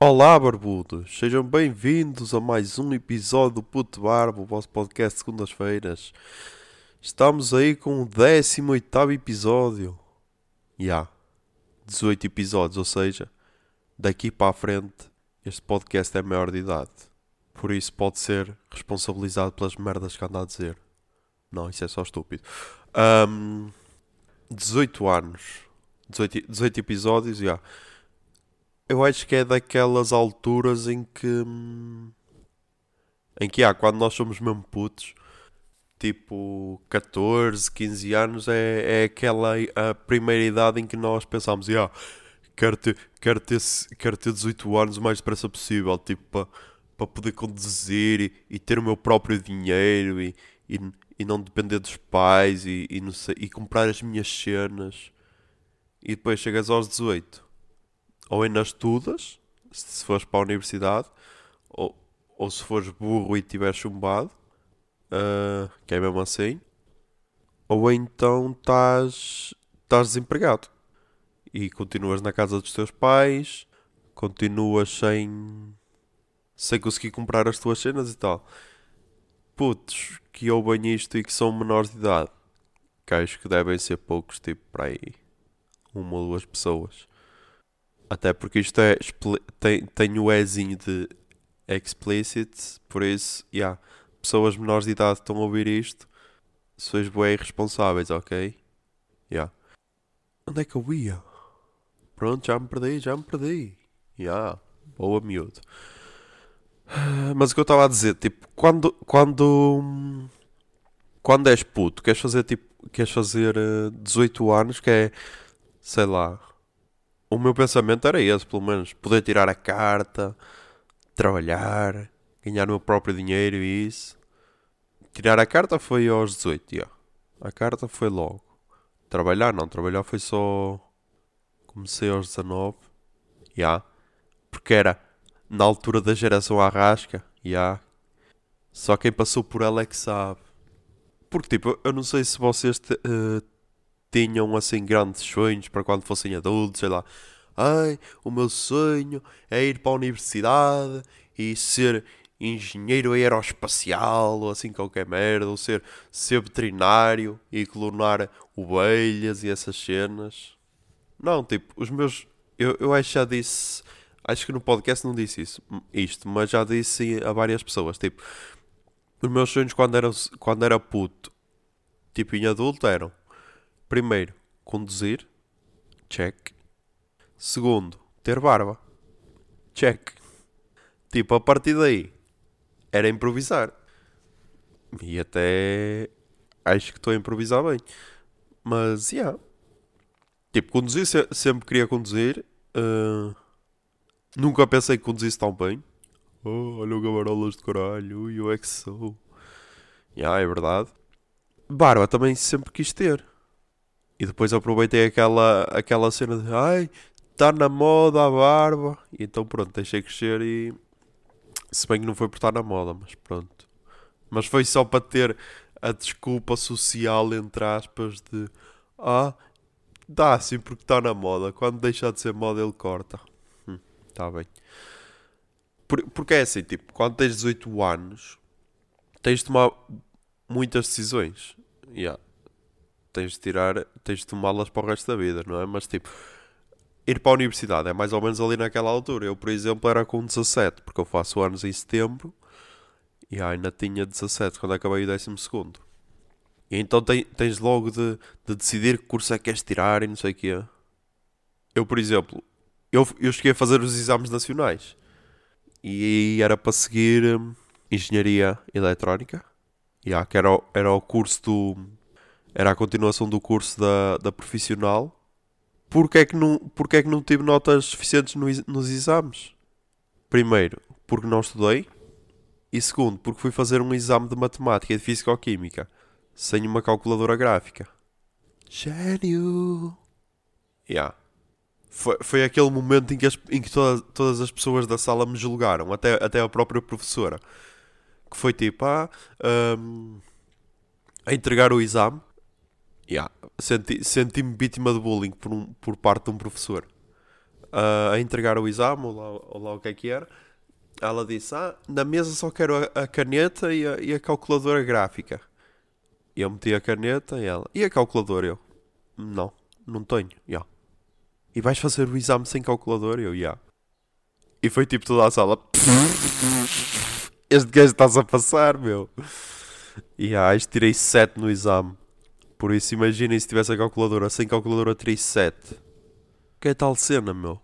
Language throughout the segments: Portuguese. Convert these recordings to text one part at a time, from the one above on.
Olá, barbudos! Sejam bem-vindos a mais um episódio do Puto Barbo, o vosso podcast de segundas-feiras. Estamos aí com o 18 episódio. Já. Yeah, 18 episódios, ou seja, daqui para a frente, este podcast é maior de idade. Por isso pode ser responsabilizado pelas merdas que anda a dizer. Não, isso é só estúpido. Um, 18 anos. 18, 18 episódios, já. Yeah eu acho que é daquelas alturas em que. Em que há, quando nós somos mesmo putos, tipo 14, 15 anos, é, é aquela a primeira idade em que nós pensamos, ah, quero ter, quero, ter, quero ter 18 anos o mais depressa possível, tipo, para pa poder conduzir e, e, ter o meu próprio dinheiro e, e, e não depender dos pais e, e, sei, e comprar as minhas cenas. E depois chegas aos 18 ou ainda estudas, se fores para a universidade, ou, ou se fores burro e tiveres chumbado, uh, que é mesmo assim, ou então estás, estás desempregado e continuas na casa dos teus pais, continuas sem, sem conseguir comprar as tuas cenas e tal. Putos que ouvem isto e que são menores de idade, que acho que devem ser poucos, tipo para aí uma ou duas pessoas. Até porque isto é. Tem, tem o Ezinho de explicit, por isso, yeah, pessoas menores de idade estão a ouvir isto. Sois bem responsáveis, ok? Yeah. Onde é que eu ia? Pronto, já me perdi, já me perdi. Yeah. Boa, miúdo. Mas o que eu estava a dizer, tipo, quando. Quando. Quando és puto, queres fazer tipo. Queres fazer uh, eh, 18 anos, que é. Sei lá o meu pensamento era esse, pelo menos. Poder tirar a carta, trabalhar, ganhar o meu próprio dinheiro e isso. Tirar a carta foi aos 18, yeah. A carta foi logo. Trabalhar não, trabalhar foi só. Comecei aos 19, já. Yeah. Porque era na altura da geração arrasca, já. Yeah. Só quem passou por ela é que sabe. Porque, tipo, eu não sei se vocês te, uh, tinham assim grandes sonhos para quando fossem adultos, sei lá. Ai, o meu sonho é ir para a universidade e ser engenheiro aeroespacial ou assim qualquer merda, ou ser, ser veterinário e clonar ovelhas e essas cenas. Não, tipo, os meus. Eu, eu acho que já disse. Acho que no podcast não disse isso, isto, mas já disse a várias pessoas. Tipo, os meus sonhos quando era, quando era puto, tipo em adulto, eram Primeiro, conduzir. Check. Segundo, ter barba. Check. Tipo, a partir daí, era improvisar. E até acho que estou a improvisar bem. Mas, yeah. Tipo, conduzir, sempre queria conduzir. Uh, nunca pensei que conduzisse tão bem. Oh, olha o gabarolas de caralho, eu é que sou. Yeah, é verdade. Barba também sempre quis ter. E depois aproveitei aquela, aquela cena de ai, está na moda a barba. E então pronto, deixei crescer e. Se bem que não foi por estar na moda, mas pronto. Mas foi só para ter a desculpa social, entre aspas, de ah, dá assim porque está na moda. Quando deixar de ser moda, ele corta. Hum, tá bem. Por, porque é assim, tipo, quando tens 18 anos, tens de tomar muitas decisões. Yeah tens de tirar, tens de tomá-las para o resto da vida, não é? Mas tipo, ir para a universidade é mais ou menos ali naquela altura. Eu, por exemplo, era com 17, porque eu faço anos em setembro e ainda tinha 17 quando acabei o 12. E então tens logo de, de, decidir que curso é que queres tirar e não sei o quê. Eu, por exemplo, eu, eu cheguei a fazer os exames nacionais e era para seguir hum, Engenharia Eletrónica, yeah, que era, era o curso do era a continuação do curso da, da profissional. Porquê é, que não, porquê é que não tive notas suficientes no, nos exames? Primeiro, porque não estudei. E segundo, porque fui fazer um exame de matemática e de físico-química sem uma calculadora gráfica. Gênio! Yeah. Foi, foi aquele momento em que, as, em que todas, todas as pessoas da sala me julgaram, até, até a própria professora. Que foi tipo, ah, um, a entregar o exame Yeah. Senti-me senti vítima de bullying por, um, por parte de um professor. a, a entregar o exame, ou lá, ou lá o que é que era, ela disse: Ah, na mesa só quero a, a caneta e a, e a calculadora gráfica. E eu meti a caneta e ela: E a calculadora? Eu: Não, não tenho. Yeah. E vais fazer o exame sem calculadora? Eu: Yeah. E foi tipo toda a sala: Este gajo estás a passar, meu. E yeah, tirei 7 no exame. Por isso, imaginem se tivesse a calculadora. Sem calculadora, tirei 7. Que é tal cena, meu?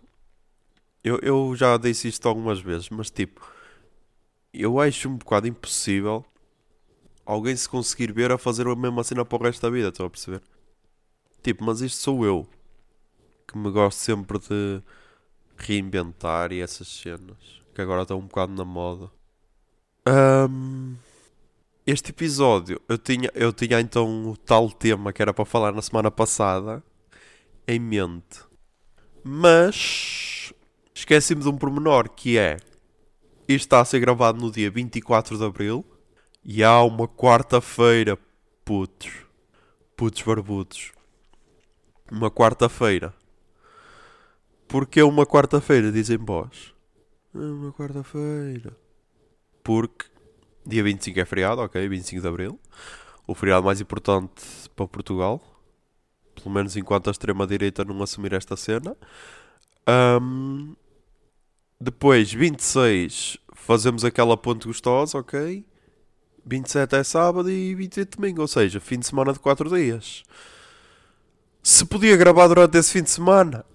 Eu, eu já disse isto algumas vezes, mas tipo, eu acho um bocado impossível alguém se conseguir ver a fazer a mesma cena para o resto da vida, estão a perceber? Tipo, mas isto sou eu que me gosto sempre de reinventar e essas cenas que agora estão um bocado na moda. Um, este episódio eu tinha, eu tinha então o tal tema que era para falar na semana passada em mente, mas esqueci-me de um pormenor que é isto está a ser gravado no dia 24 de Abril e há uma quarta-feira, putos, putos barbudos, uma quarta-feira. Porque uma quarta-feira, dizem vós? Ah, uma quarta-feira. Porque Dia 25 é feriado, ok, 25 de Abril. O feriado mais importante para Portugal. Pelo menos enquanto a extrema-direita não assumir esta cena. Um, depois, 26, fazemos aquela ponte gostosa, ok? 27 é sábado e 28 domingo, ou seja, fim de semana de 4 dias. Se podia gravar durante esse fim de semana?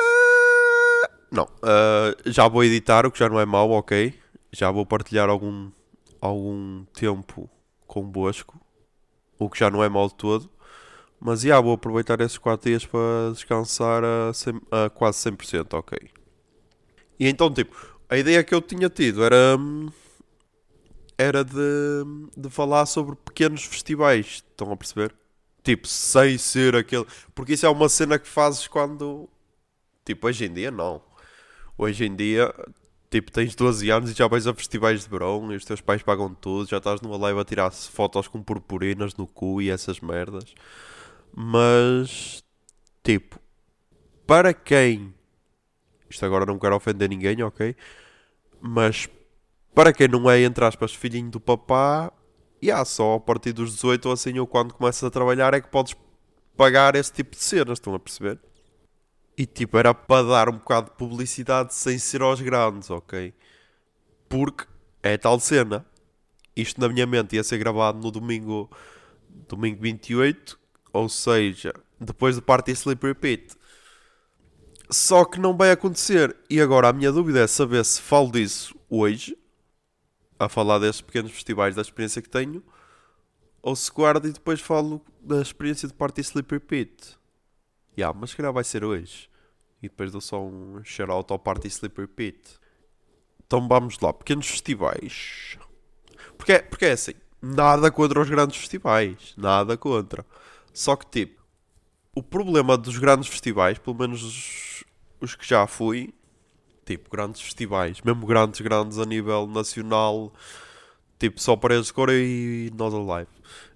Uh, não, uh, já vou editar, o que já não é mau, ok? Já vou partilhar algum algum tempo convosco, o que já não é mal de todo. Mas já vou aproveitar esses 4 dias para descansar a, 100, a quase 100%, ok. E então, tipo, a ideia que eu tinha tido era era de, de falar sobre pequenos festivais, estão a perceber? Tipo, sem ser aquele. Porque isso é uma cena que fazes quando. Tipo, hoje em dia não. Hoje em dia Tipo, tens 12 anos e já vais a festivais de verão e os teus pais pagam tudo, já estás numa live a tirar fotos com purpurinas no cu e essas merdas. Mas, tipo, para quem. Isto agora não quero ofender ninguém, ok? Mas para quem não é, entre aspas, filhinho do papá, e yeah, só a partir dos 18 ou assim, ou quando começas a trabalhar, é que podes pagar esse tipo de cenas, estão a perceber? E tipo, era para dar um bocado de publicidade sem ser aos grandes, ok? Porque é tal cena. Isto na minha mente ia ser gravado no domingo, domingo 28, ou seja, depois do Party Sleep Repeat. Só que não vai acontecer. E agora a minha dúvida é saber se falo disso hoje, a falar destes pequenos festivais, da experiência que tenho, ou se guardo e depois falo da experiência de Party Sleep Repeat. Yeah, mas se calhar vai ser hoje. E depois dou só um shout-out ao Party Sleeper Pit. Então vamos lá, pequenos festivais. Porque, porque é assim, nada contra os grandes festivais. Nada contra. Só que tipo, o problema dos grandes festivais, pelo menos os, os que já fui, tipo, grandes festivais, mesmo grandes, grandes a nível nacional, tipo, só Paredes de Cora e Nós Alive.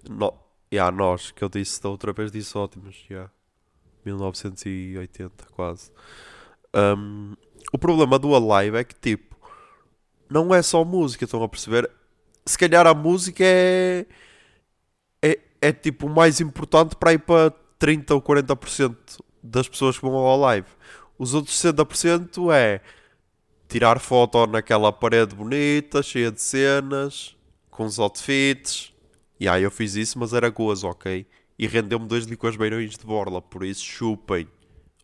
No, yeah, nós, que eu disse da outra vez, disse ótimos, yeah. 1980 quase. Um, o problema do Alive é que tipo não é só música, estão a perceber? Se calhar a música é é, é tipo o mais importante para ir para 30 ou 40% das pessoas que vão ao live. Os outros 60% é tirar foto naquela parede bonita, cheia de cenas, com os outfits. E aí eu fiz isso, mas era gozo, ok? E rendeu-me dois licores beirões de borla, por isso chupem.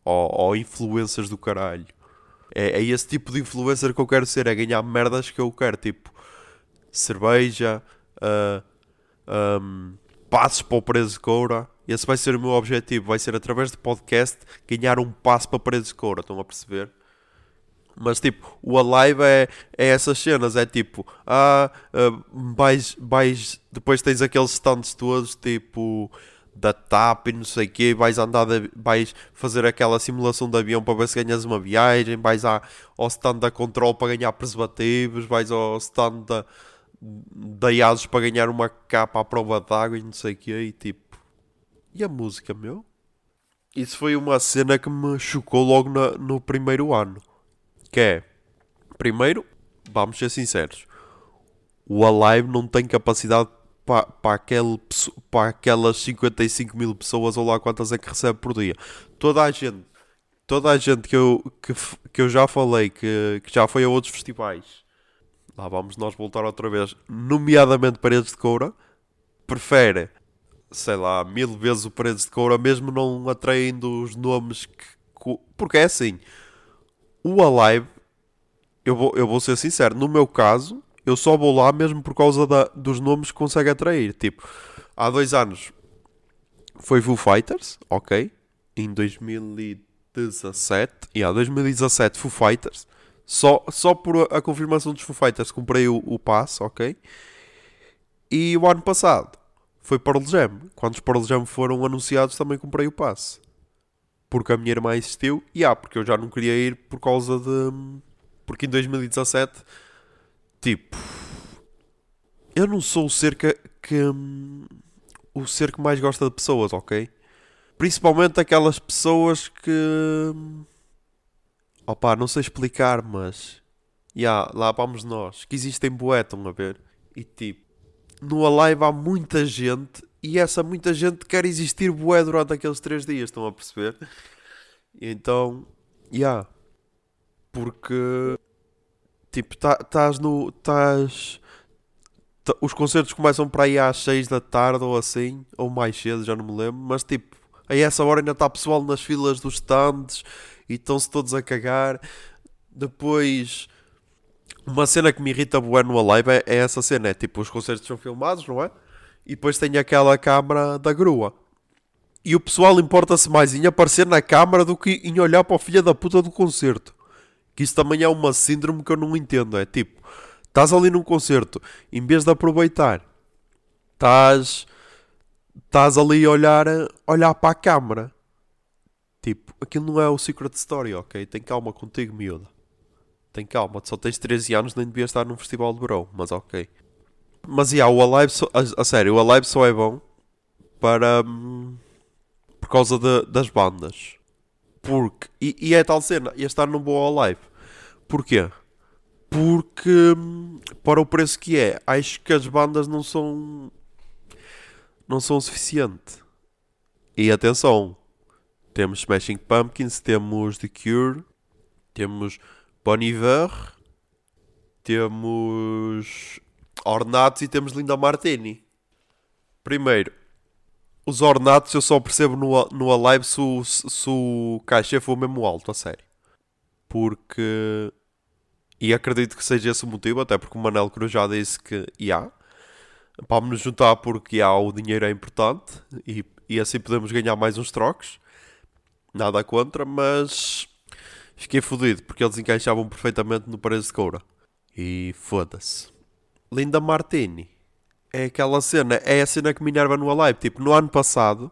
Ó oh, oh, influências do caralho. É, é, esse tipo de influencer que eu quero ser, é ganhar merdas que eu quero, tipo cerveja, uh, ah, um, passos para o preso de coura. Esse vai ser o meu objetivo, vai ser através de podcast ganhar um passo para o preso de coura, estão a perceber? Mas tipo, o Alive é, é essas cenas, é tipo, ah, uh, vais, vais, depois tens aqueles stands todos, tipo, da TAP e não sei o quê, vais andar, de, vais fazer aquela simulação de avião para ver se ganhas uma viagem, vais à, ao stand da Control para ganhar preservativos, vais ao stand da, da para ganhar uma capa à prova d'água e não sei o quê, e tipo... E a música, meu? isso foi uma cena que me chocou logo na- no primeiro ano. Que é, primeiro, vamos ser sinceros, o Alive não tem capacidade para pa aquele, pesso- pa aquelas 55 mil pessoas ou lá quantas é que recebe por dia. Toda a gente, toda a gente que eu, que, que eu já falei, que, que já foi a outros festivais, lá vamos nós voltar outra vez, nomeadamente Paredes de Coura, prefere, sei lá, mil vezes o Paredes de Coura, mesmo não atraindo os nomes que. Porque é assim, o Alive, eu vou, eu vou ser sincero, no meu caso, eu só vou lá mesmo por causa da- dos nomes que consegue atrair. Tipo, há dois anos foi Foo Fighters, ok? Em 2017, e há 2017 Foo Fighters. Só, só por a, a confirmação dos Foo Fighters comprei o, o passe, ok? E o ano passado foi Pearl Jam. Quando os Pearl Jam foram anunciados também comprei o passe. Porque a minha irmã insistiu. E há, porque eu já não queria ir por causa de... Porque em 2017, tipo... Eu não sou o ser que... que hum, o ser que mais gosta de pessoas, ok? Principalmente aquelas pessoas que... hum, Opa, não sei explicar, mas... Ya, lá vamos nós. Que existem bué, estão a ver? E tipo... No Alive há muita gente e essa muita gente quer existir bué durante aqueles três dias, estão a perceber? Então, já. Porque, tipo, estás no. Estás. tá- os concertos começam para aí às 6 da tarde ou assim, ou mais cedo, já não me lembro, mas tipo, a essa hora ainda está pessoal nas filas dos stands e estão-se todos a cagar. Depois, uma cena que me irrita bué no Alive é, é essa cena, é tipo, os concertos são filmados, não é? E depois tem aquela câmara da grua. E o pessoal importa-se mais em aparecer na câmara do que em olhar para o filho da puta do concerto. Que isso também é uma síndrome que eu não entendo. É tipo, estás ali num concerto, em vez de aproveitar, estás, estás ali a olhar, olhar para a câmara. Tipo, aquilo não é o Secret Story, ok? Tem calma contigo, miúda. Tem calma, só tens 13 anos, nem devias estar num festival de verão, mas ok. Mas yeah, o Alive, só- a, a sério, o Alive só é bom para. hum, por causa de- das bandas. Porque. E, e é tal cena, este ano não vou ao Alive. Porquê? Porque. para o preço que é, acho que as bandas não são. não são o suficiente. E atenção, temos Smashing Pumpkins, temos The Cure, temos Bon Iver, temos Ornatos e temos Linda Martini. Primeiro, os Ornatos eu só percebo no, no Alive se o, se o cachê for mesmo alto, a sério. Porque. E acredito que seja esse o motivo, até porque o Manel Cruz já disse que há. Vamos nos juntar porque há, o dinheiro é importante e, e assim podemos ganhar mais uns trocos. Nada contra, mas fiquei fodido porque eles encaixavam perfeitamente no Paredes de Coura. E foda-se. Linda Martini é aquela cena, é a cena que me enerva no Alive. Tipo, no ano passado,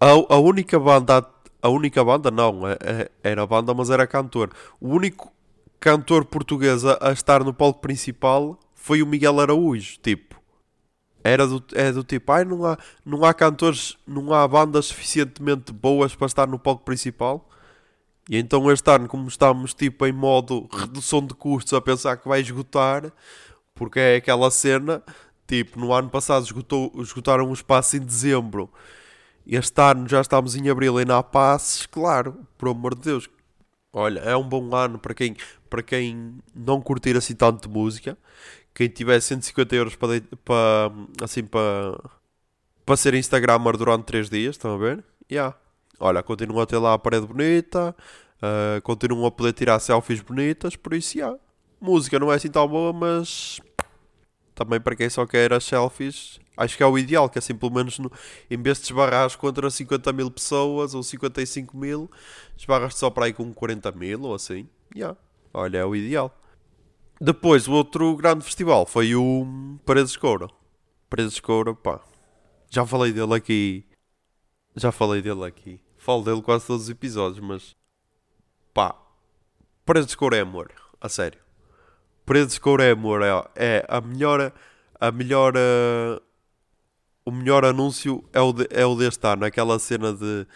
a, a única banda, a única banda não, é- é- era banda, mas era cantor. O único cantor português a, a estar no palco principal foi o Miguel Araújo. Tipo, era do, é do tipo, ai, não há, não há cantores, não há bandas suficientemente boas para estar no palco principal. E então este ano, como estamos tipo em modo redução de custos a pensar que vai esgotar, porque é aquela cena, tipo, no ano passado esgotou, esgotaram o espaço em dezembro. Este ano já estamos em abril e há passes, claro, por amor de Deus. Olha, é um bom ano para quem, para quem não curtir assim tanto de música. Quem tiver 150 euros para, para assim para, para ser Instagrammer durante 3 dias, estão a ver? Yeah. Olha, continuam a ter lá a parede bonita, ah, continuam a poder tirar selfies bonitas, por isso, yeah. Música não é assim tão boa, mas também para quem só quer as selfies, acho que é o ideal, que é assim, pelo menos no- em vez de esbarras contra 50 mil pessoas ou 55 mil, esbarras só para aí com 40 mil ou assim. Yeah. Olha, é o ideal. Depois, o outro grande festival foi o Paredes de Coura. Paredes de Coura, pá. Já falei dele aqui. Já falei dele aqui. Falo dele quase todos os episódios, mas. Pá. Paredes de Coura é amor. A sério. De Coura é amor. É, é a melhor. A melhor. eh, o melhor anúncio é o, de- é o deste ano. Aquela cena de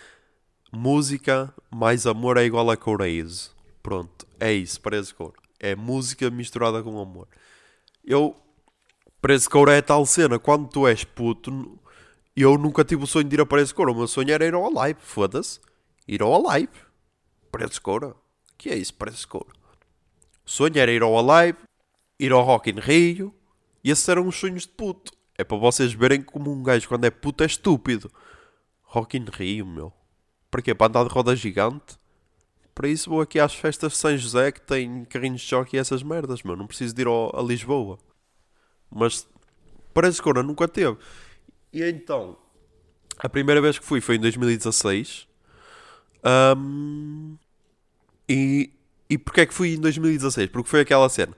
música mais amor é igual a Couraise. Pronto, é isso, de Couro. É música misturada com amor. Eu, de Couro é tal cena, quando tu és puto, eu nunca tive o sonho de ir a de Couro. O meu sonho era ir ao Alive, foda-se. Ir ao Alive. De Couro. que é isso, de Couro? Sonho era ir ao Alive, ir ao Rock in Rio. E esses eram os sonhos de puto. É para vocês verem como um gajo quando é puto é estúpido. Rock in Rio, meu. Para quê? Para andar de roda gigante? Para isso vou aqui às festas de São José que tem carrinhos de choque e essas merdas, meu. Não preciso de ir ao, a Lisboa. Mas parece que nunca teve. E então, a primeira vez que fui foi em 2016. Um, e, e porquê é que fui em 2016? Porque foi aquela cena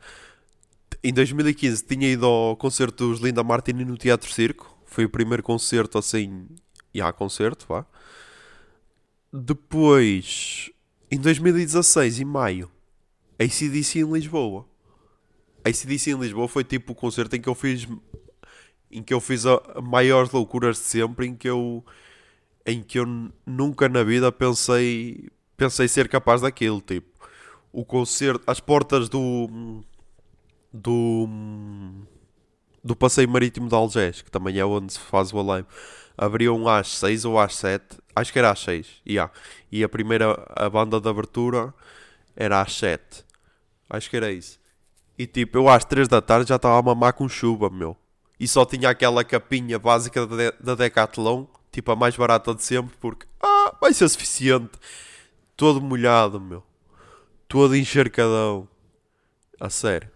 em 2015 tinha ido ao concerto dos Linda Martini no Teatro Circo. Foi o primeiro concerto assim. E há concerto, vá. Depois, em 2016, em maio, ACDC em Lisboa. ACDC em Lisboa foi tipo o concerto em que eu fiz. Em que eu fiz a, a maiores loucuras de sempre. Em que eu. Em que eu nunca na vida pensei. Pensei ser capaz daquilo. Tipo, o concerto. As portas do do, do passeio marítimo de Algés, que também é onde se faz o Alive. Abriam às 6 ou às 7, acho que era às 6, yeah. e a primeira, a banda de abertura era às 7, acho que era isso. E tipo, eu às 3 da tarde já estava a mamar com chuva, meu. E só tinha aquela capinha básica da, da Decathlon, tipo a mais barata de sempre, porque, ah, vai ser suficiente. Todo molhado, meu. Todo encharcadão. A sério.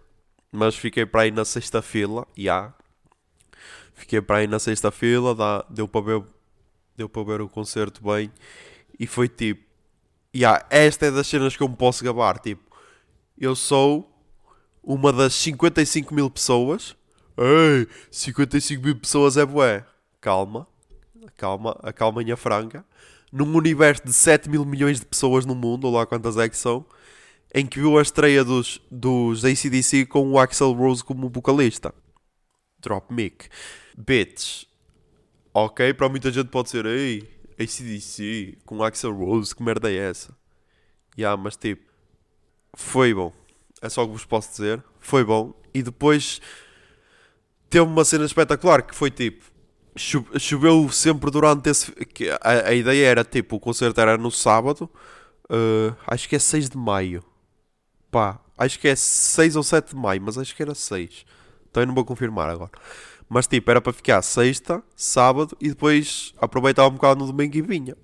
Mas fiquei para aí na sexta fila, já. Yeah. Fiquei para aí na sexta fila, dá, deu para ver deu para ver o concerto bem e foi tipo, yeah, esta é das cenas que eu me posso gabar, tipo, eu sou uma das 55 mil pessoas. Ei, 55 mil pessoas é bué. Calma, calma, a calmanha franca. Num universo de 7 mil milhões de pessoas no mundo, ou lá quantas é que são, em que viu a estreia dos, dos ACDC com o Axel Rose como vocalista. Drop mic. Bitch. Ok, para muita gente pode ser, ei, ACDC com Axel Rose, que merda é essa? Yeah, mas tipo, foi bom. É só o que vos posso dizer. Foi bom. E depois teve uma cena espetacular que foi tipo. Choveu sempre durante esse. A, a ideia era tipo: o concerto era no sábado, uh, acho que é 6 de maio pá, acho que é 6 ou 7 de maio, mas acho que era 6. Então eu não vou confirmar agora. Mas tipo, era para ficar sexta, sábado e depois aproveitava um bocado no domingo e vinha.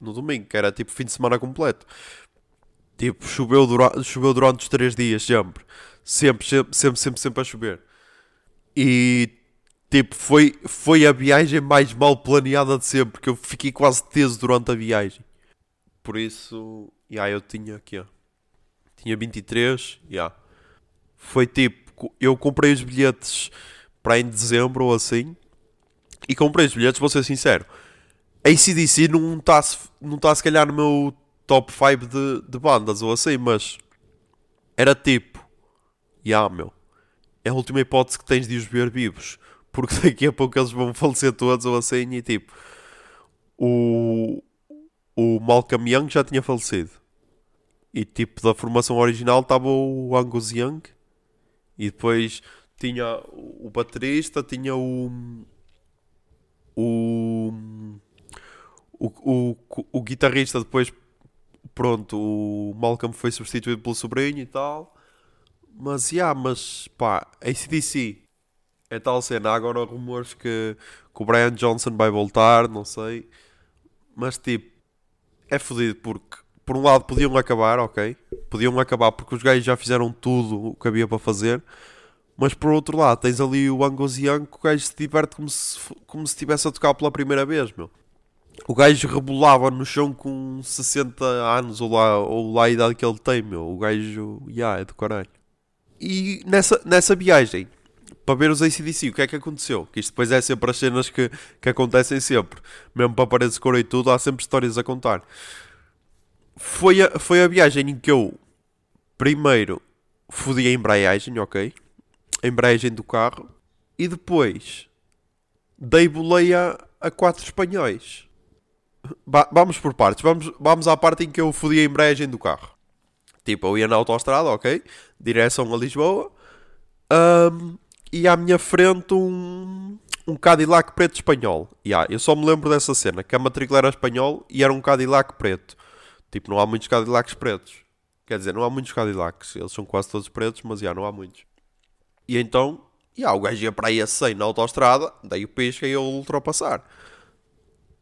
No domingo, que era tipo fim de semana completo. Tipo, choveu, dura choveu durante os 3 dias, sempre. Sempre, sempre, sempre, sempre, sempre a chover. E tipo, foi, foi a viagem mais mal planeada de sempre, porque eu fiquei quase teso durante a viagem. Por isso, e yeah, eu tinha aqui, ó tinha 23, já. Yeah. Foi tipo, eu comprei os bilhetes para em dezembro ou assim, e comprei os bilhetes, vou ser sincero. ACDC não está não tá se calhar no meu top 5 de, de bandas ou assim, mas era tipo, já yeah, meu, é a última hipótese que tens de os ver vivos, porque daqui a pouco eles vão falecer todos ou assim, e tipo, o, o Malcolm Young já tinha falecido. E tipo, da formação original estava o Angus Young. E depois tinha o baterista, tinha o. O. O, o, o guitarrista depois. Pronto, o Malcolm foi substituído pelo sobrinho e tal. Mas, já, yeah, mas pá, ACDC é tal cena. Há agora rumores que, que o Brian Johnson vai voltar, não sei. Mas tipo, é fodido porque por um lado podiam acabar, ok? Podiam acabar porque os gajos já fizeram tudo o que havia para fazer. Mas por outro lado, tens ali o Angus Young que o gajo se diverte como se, como se estivesse a tocar pela primeira vez, meu. O gajo rebolava no chão com 60 anos ou lá, ou lá a idade que ele tem, meu. O gajo, já, yeah, é do caralho. E nessa, nessa viagem, para ver os ACDC, o que é que aconteceu? Que isto depois é sempre as cenas que, que acontecem sempre. Mesmo para paredes de cor e tudo, há sempre histórias a contar foi a, foi a viagem em que eu primeiro fodi a embreagem, ok? A embreagem do carro. E depois dei boleia a quatro espanhóis. ba- vamos por partes. Vamos, vamos à parte em que eu fodi a embreagem do carro. Tipo, eu ia na autostrada, ok? Direção a Lisboa. Ahm, e à minha frente um, um Cadillac preto espanhol. Yeah, eu só me lembro dessa cena, que a matrícula era espanhol e era um Cadillac preto. Tipo, não há muitos Cadillacs pretos. Quer dizer, não há muitos Cadillacs. Eles são quase todos pretos, mas já não há muitos. E então, yeah, o gajo ia para aí a 100 na autostrada, dei o pisca e eu ultrapassar.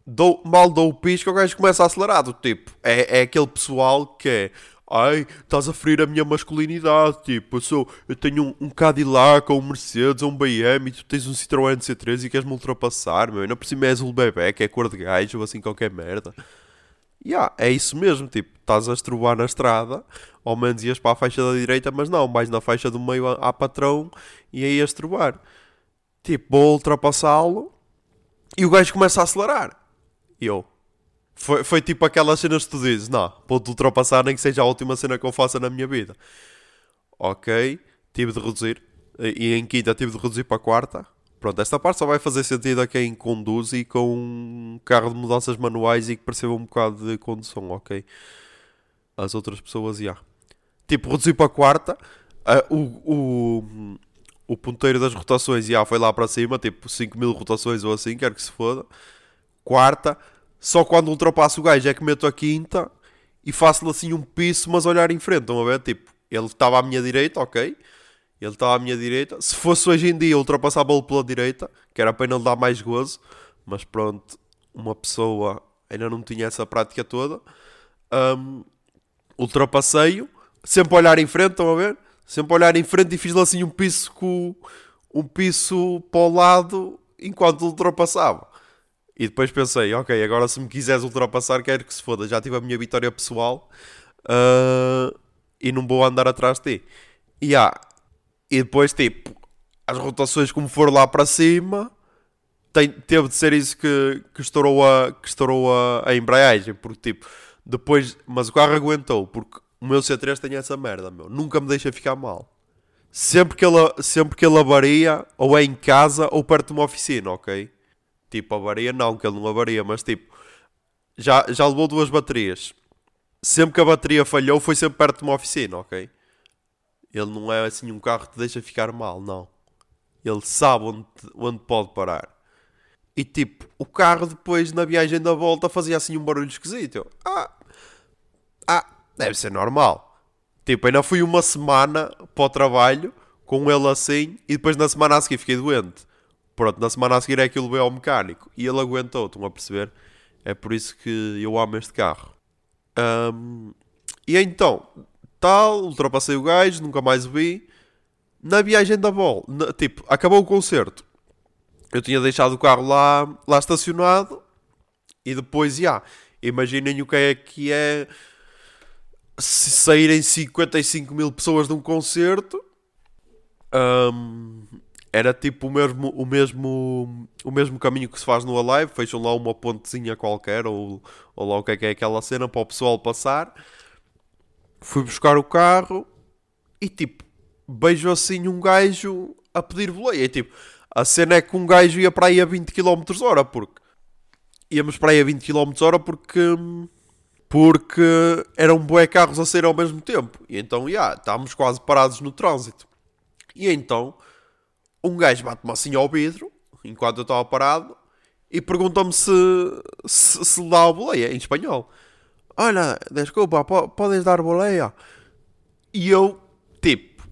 Dou, mal dou o pisca, o gajo começa a acelerar. Do tipo, é, é aquele pessoal que é. Ai, estás a ferir a minha masculinidade. Tipo, eu, sou, eu tenho um, um Cadillac, ou um Mercedes, ou um BM, e tu tens um Citroën C3 e queres-me ultrapassar, meu. Ainda por cima és o bebê, que é cor de gajo, ou assim qualquer merda. Yeah, é isso mesmo, tipo, estás a estrobar na estrada, ao menos ias para a faixa da direita, mas não, vais na faixa do meio a- patrão e aí a estrobar. Tipo, vou ultrapassá-lo e o gajo começa a acelerar. E eu. Foi, foi tipo aquelas cenas que tu dizes: Não, vou-te ultrapassar, nem que seja a última cena que eu faça na minha vida. Ok, tive de reduzir. E em quinta tive de reduzir para a quarta. Pronto, esta parte só vai fazer sentido a quem conduz e com um carro de mudanças manuais e que perceba um bocado de condução, ok? As outras pessoas, já. Tipo, reduzir para a quarta. ah, o, o, o ponteiro das rotações, já, foi lá para cima. Tipo, 5 mil rotações ou assim, quero que se foda. Quarta. Só quando ultrapasso o gajo é que meto a quinta e faço-lhe assim um piso, mas olhar em frente. Estão a ver? Tipo, ele estava à minha direita, ok? Ele estava à minha direita. Se fosse hoje em dia, ultrapassava-lo pela direita, que era para não dar mais gozo. Mas pronto, uma pessoa ainda não tinha essa prática toda. Ahm, ultrapassei-o, sempre a olhar em frente, estão a ver? Sempre a olhar em frente e fiz-lhe assim um piso com um piso para o lado enquanto ultrapassava. E depois pensei, ok, agora se me quiseres ultrapassar, quero que se foda. Já tive a minha vitória pessoal ah, e não vou andar atrás de ti. E, ah, e depois, tipo, as rotações como for lá para cima, tem- teve de ser isso que, que estourou, a, que estourou a, a embreagem. Porque, tipo, depois. Mas o carro aguentou, porque o meu C3 tem essa merda, meu. Nunca me deixa ficar mal. Sempre que ele, sempre que ele avaria, ou é em casa ou perto de uma oficina, ok? Tipo, avaria não, que ele não avaria, mas tipo, já, já levou duas baterias. Sempre que a bateria falhou, foi sempre perto de uma oficina, ok? Ele não é assim um carro que te deixa ficar mal, não. Ele sabe onde, onde pode parar. E tipo, o carro depois na viagem da volta fazia assim um barulho esquisito. Eu, ah, ah, deve ser normal. Tipo, ainda fui uma semana para o trabalho com ele assim e depois na semana a seguir fiquei doente. Pronto, na semana a seguir é eu levei ao mecânico e ele aguentou, estão a perceber? É por isso que eu amo este carro. Ahm, e então, tal, ultrapassei o gajo, nunca mais o vi. Na viagem da volta, tipo, acabou o concerto. Eu tinha deixado o carro lá, lá estacionado e depois, já, imaginem o que é que é se saírem 55 mil pessoas de um concerto. Ahm, era tipo o mesmo, o, mesmo, o mesmo caminho que se faz no Alive. Fecham lá uma pontezinha qualquer, ou, ou lá o que é que é aquela cena para o pessoal passar. Fui buscar o carro e tipo, vejo assim um gajo a pedir boleia. E, tipo, a cena é que um gajo ia para aí a 20 km hora, porque íamos para aí a 20 km hora porque porque eram bué carros a sair ao mesmo tempo. E então, já, estávamos quase parados no trânsito. E então, um gajo bate-me assim ao vidro, enquanto eu estava parado, e pergunta-me se, se, se dá a boleia, em espanhol. Olha, desculpa, po- podes dar boleia? E eu, tipo,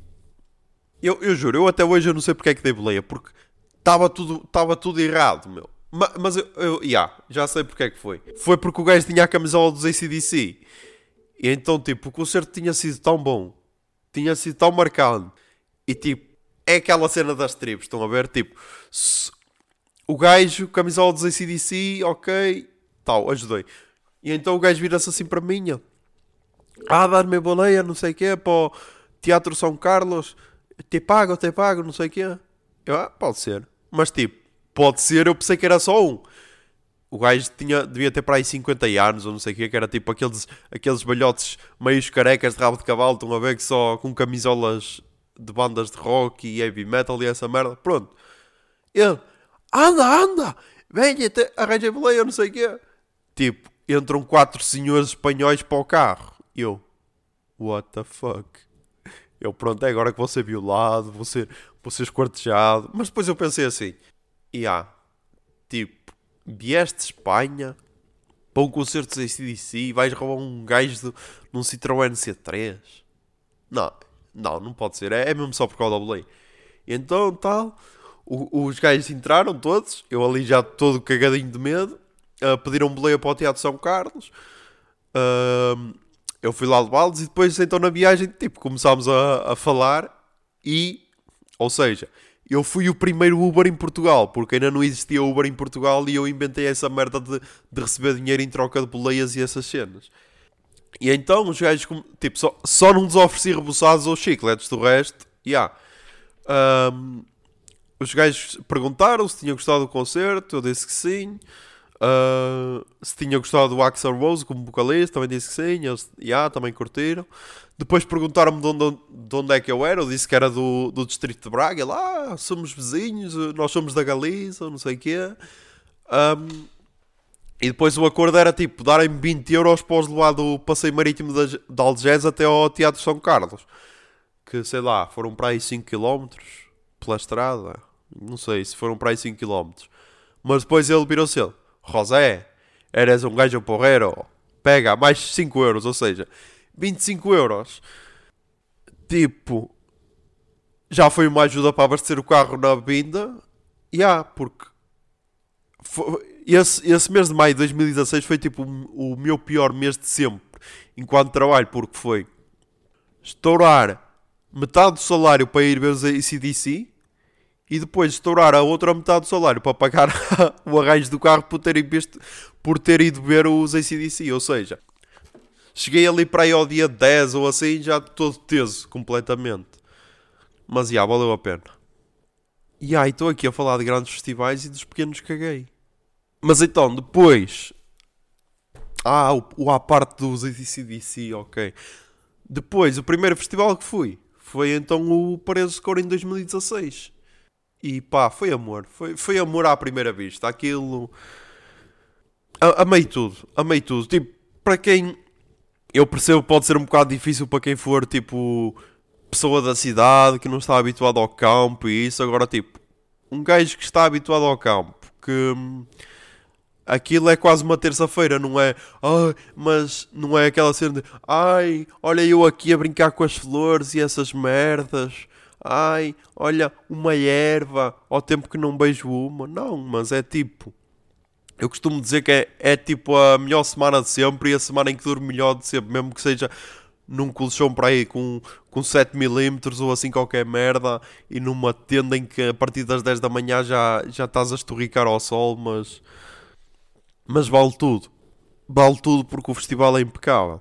eu, eu juro, eu até hoje eu não sei porque é que dei boleia, porque estava tudo, tava tudo errado, meu. Ma- Mas eu, eu yeah, já sei porque é que foi. Foi porque o gajo tinha a camisola dos ACDC. E então, tipo, o concerto tinha sido tão bom, tinha sido tão marcante. E tipo, é aquela cena das tribos, estão a ver? Tipo, o gajo, camisola dos ACDC, ok, tal, ajudei. E então o gajo vira-se assim para mim, ah, dar-me boleia, não sei o quê, para o Teatro São Carlos, te pago, te pago, não sei o quê. Eu, ah, pode ser. Mas tipo, pode ser, eu pensei que era só um. O gajo tinha, devia ter para aí 50 anos, ou não sei o quê, que era tipo aqueles, aqueles balhotes meios carecas de rabo de cavalo, estão a ver que só com camisolas de bandas de rock e heavy metal e essa merda. Pronto. Ele, anda, anda, venha, arranja boleia, não sei o quê. tipo, entram quatro senhores espanhóis para o carro. Eu, what the fuck? Eu, pronto, é agora que vou ser violado, vou ser, vou ser esquartejado. Mas depois eu pensei assim, e yeah, tipo, vieste de Espanha para um concerto de ACDC e vais roubar um gajo de, num Citroën C3? Não, não, não pode ser. É, é mesmo só por causa do Belém. Então, tal, o, os gajos entraram todos, eu ali já todo cagadinho de medo, pediram boleia para o Teatro São Carlos. Uh, eu fui lá de baldes e depois então na viagem, tipo, começámos a, a falar e, ou seja, eu fui o primeiro Uber em Portugal, porque ainda não existia Uber em Portugal e eu inventei essa merda de, de receber dinheiro em troca de boleias e essas cenas. E então os gajos, tipo, só, só não nos ofereci reboçados ou chicletes, do resto, já. Yeah. Um, os gajos perguntaram se tinha gostado do concerto, eu disse que sim. Uh, se tinha gostado do Axel Rose como vocalista, também disse que sim. Eles, yeah, também curtiram. Depois perguntaram-me de onde, de onde é que eu era. Eu disse que era do, do distrito de Braga. Lá, ah, somos vizinhos, nós somos da Galiza, não sei o quê. Um, e depois o acordo era tipo darem 20 euros para os levar do passeio marítimo de, de Algés até ao Teatro São Carlos. Que sei lá, foram para aí 5 km pela estrada. Não sei se foram para aí 5 km. Mas depois ele virou-se ele: José, eres um gajo porreiro, pega mais 5 euros, ou seja, 25 euros. Tipo, já foi uma ajuda para abastecer o carro na vinda. E yeah, porque foi, esse, esse mês de maio de 2016 foi tipo o, o meu pior mês de sempre enquanto trabalho, porque foi estourar metade do salário para ir ver os ACDC e depois estourar a outra metade do salário para pagar o arranjo do carro por ter, visto, por ter ido ver os ACDC. Ou seja, cheguei ali para aí ao dia 10 ou assim, já todo teso completamente. Mas já, valeu a pena. E aí, estou aqui a falar de grandes festivais e dos pequenos caguei. Mas então, depois. Ah, o, o à parte dos ACDC, ok. Depois, o primeiro festival que fui foi então o Paredes de Cor em 2016. E pá, foi amor. Foi, foi amor à primeira vista. Aquilo. A, amei tudo. Amei tudo. Tipo, para quem. Eu percebo pode ser um bocado difícil para quem for tipo. Pessoa da cidade que não está habituado ao campo e isso. Agora, tipo, um gajo que está habituado ao campo que aquilo é quase uma terça-feira, não é? Ai, mas não é aquela cena de ai, olha eu aqui a brincar com as flores e essas merdas. Ai, olha uma erva ao tempo que não beijo uma. Não, mas é tipo. Eu costumo dizer que é, é tipo a melhor semana de sempre e a semana em que durmo melhor de sempre, mesmo que seja num colchão para aí com, com 7mm ou assim qualquer merda e numa tenda em que a partir das 10 da manhã já, já estás a estorricar ao sol, mas mas vale tudo. Vale tudo porque o festival é impecável.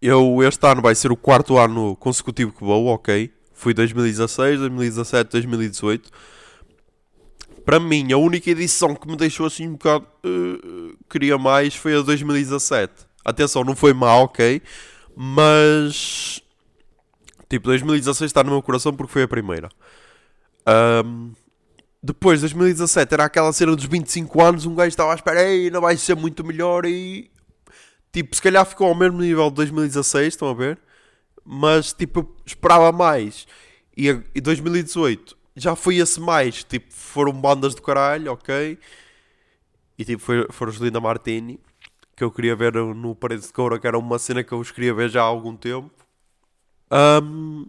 Eu, este ano vai ser o quarto ano consecutivo que vou, ok. Fui 2016, 2017, 2018. Para mim, a única edição que me deixou assim um bocado. Uh, queria mais foi a 2017. Atenção, não foi mal, ok. Mas. Tipo, 2016 está no meu coração porque foi a primeira. Um, depois, 2017, era aquela cena dos 25 anos, um gajo estava à espera, ei, não vai ser muito melhor e... Tipo, se calhar ficou ao mesmo nível de 2016, estão a ver? Mas, tipo, eu esperava mais. E, e 2018 já foi esse mais, tipo, foram bandas do caralho, ok? E tipo, foi, foram os Linda Martini, que eu queria ver no Parede de Coura, que era uma cena que eu os queria ver já há algum tempo. Um,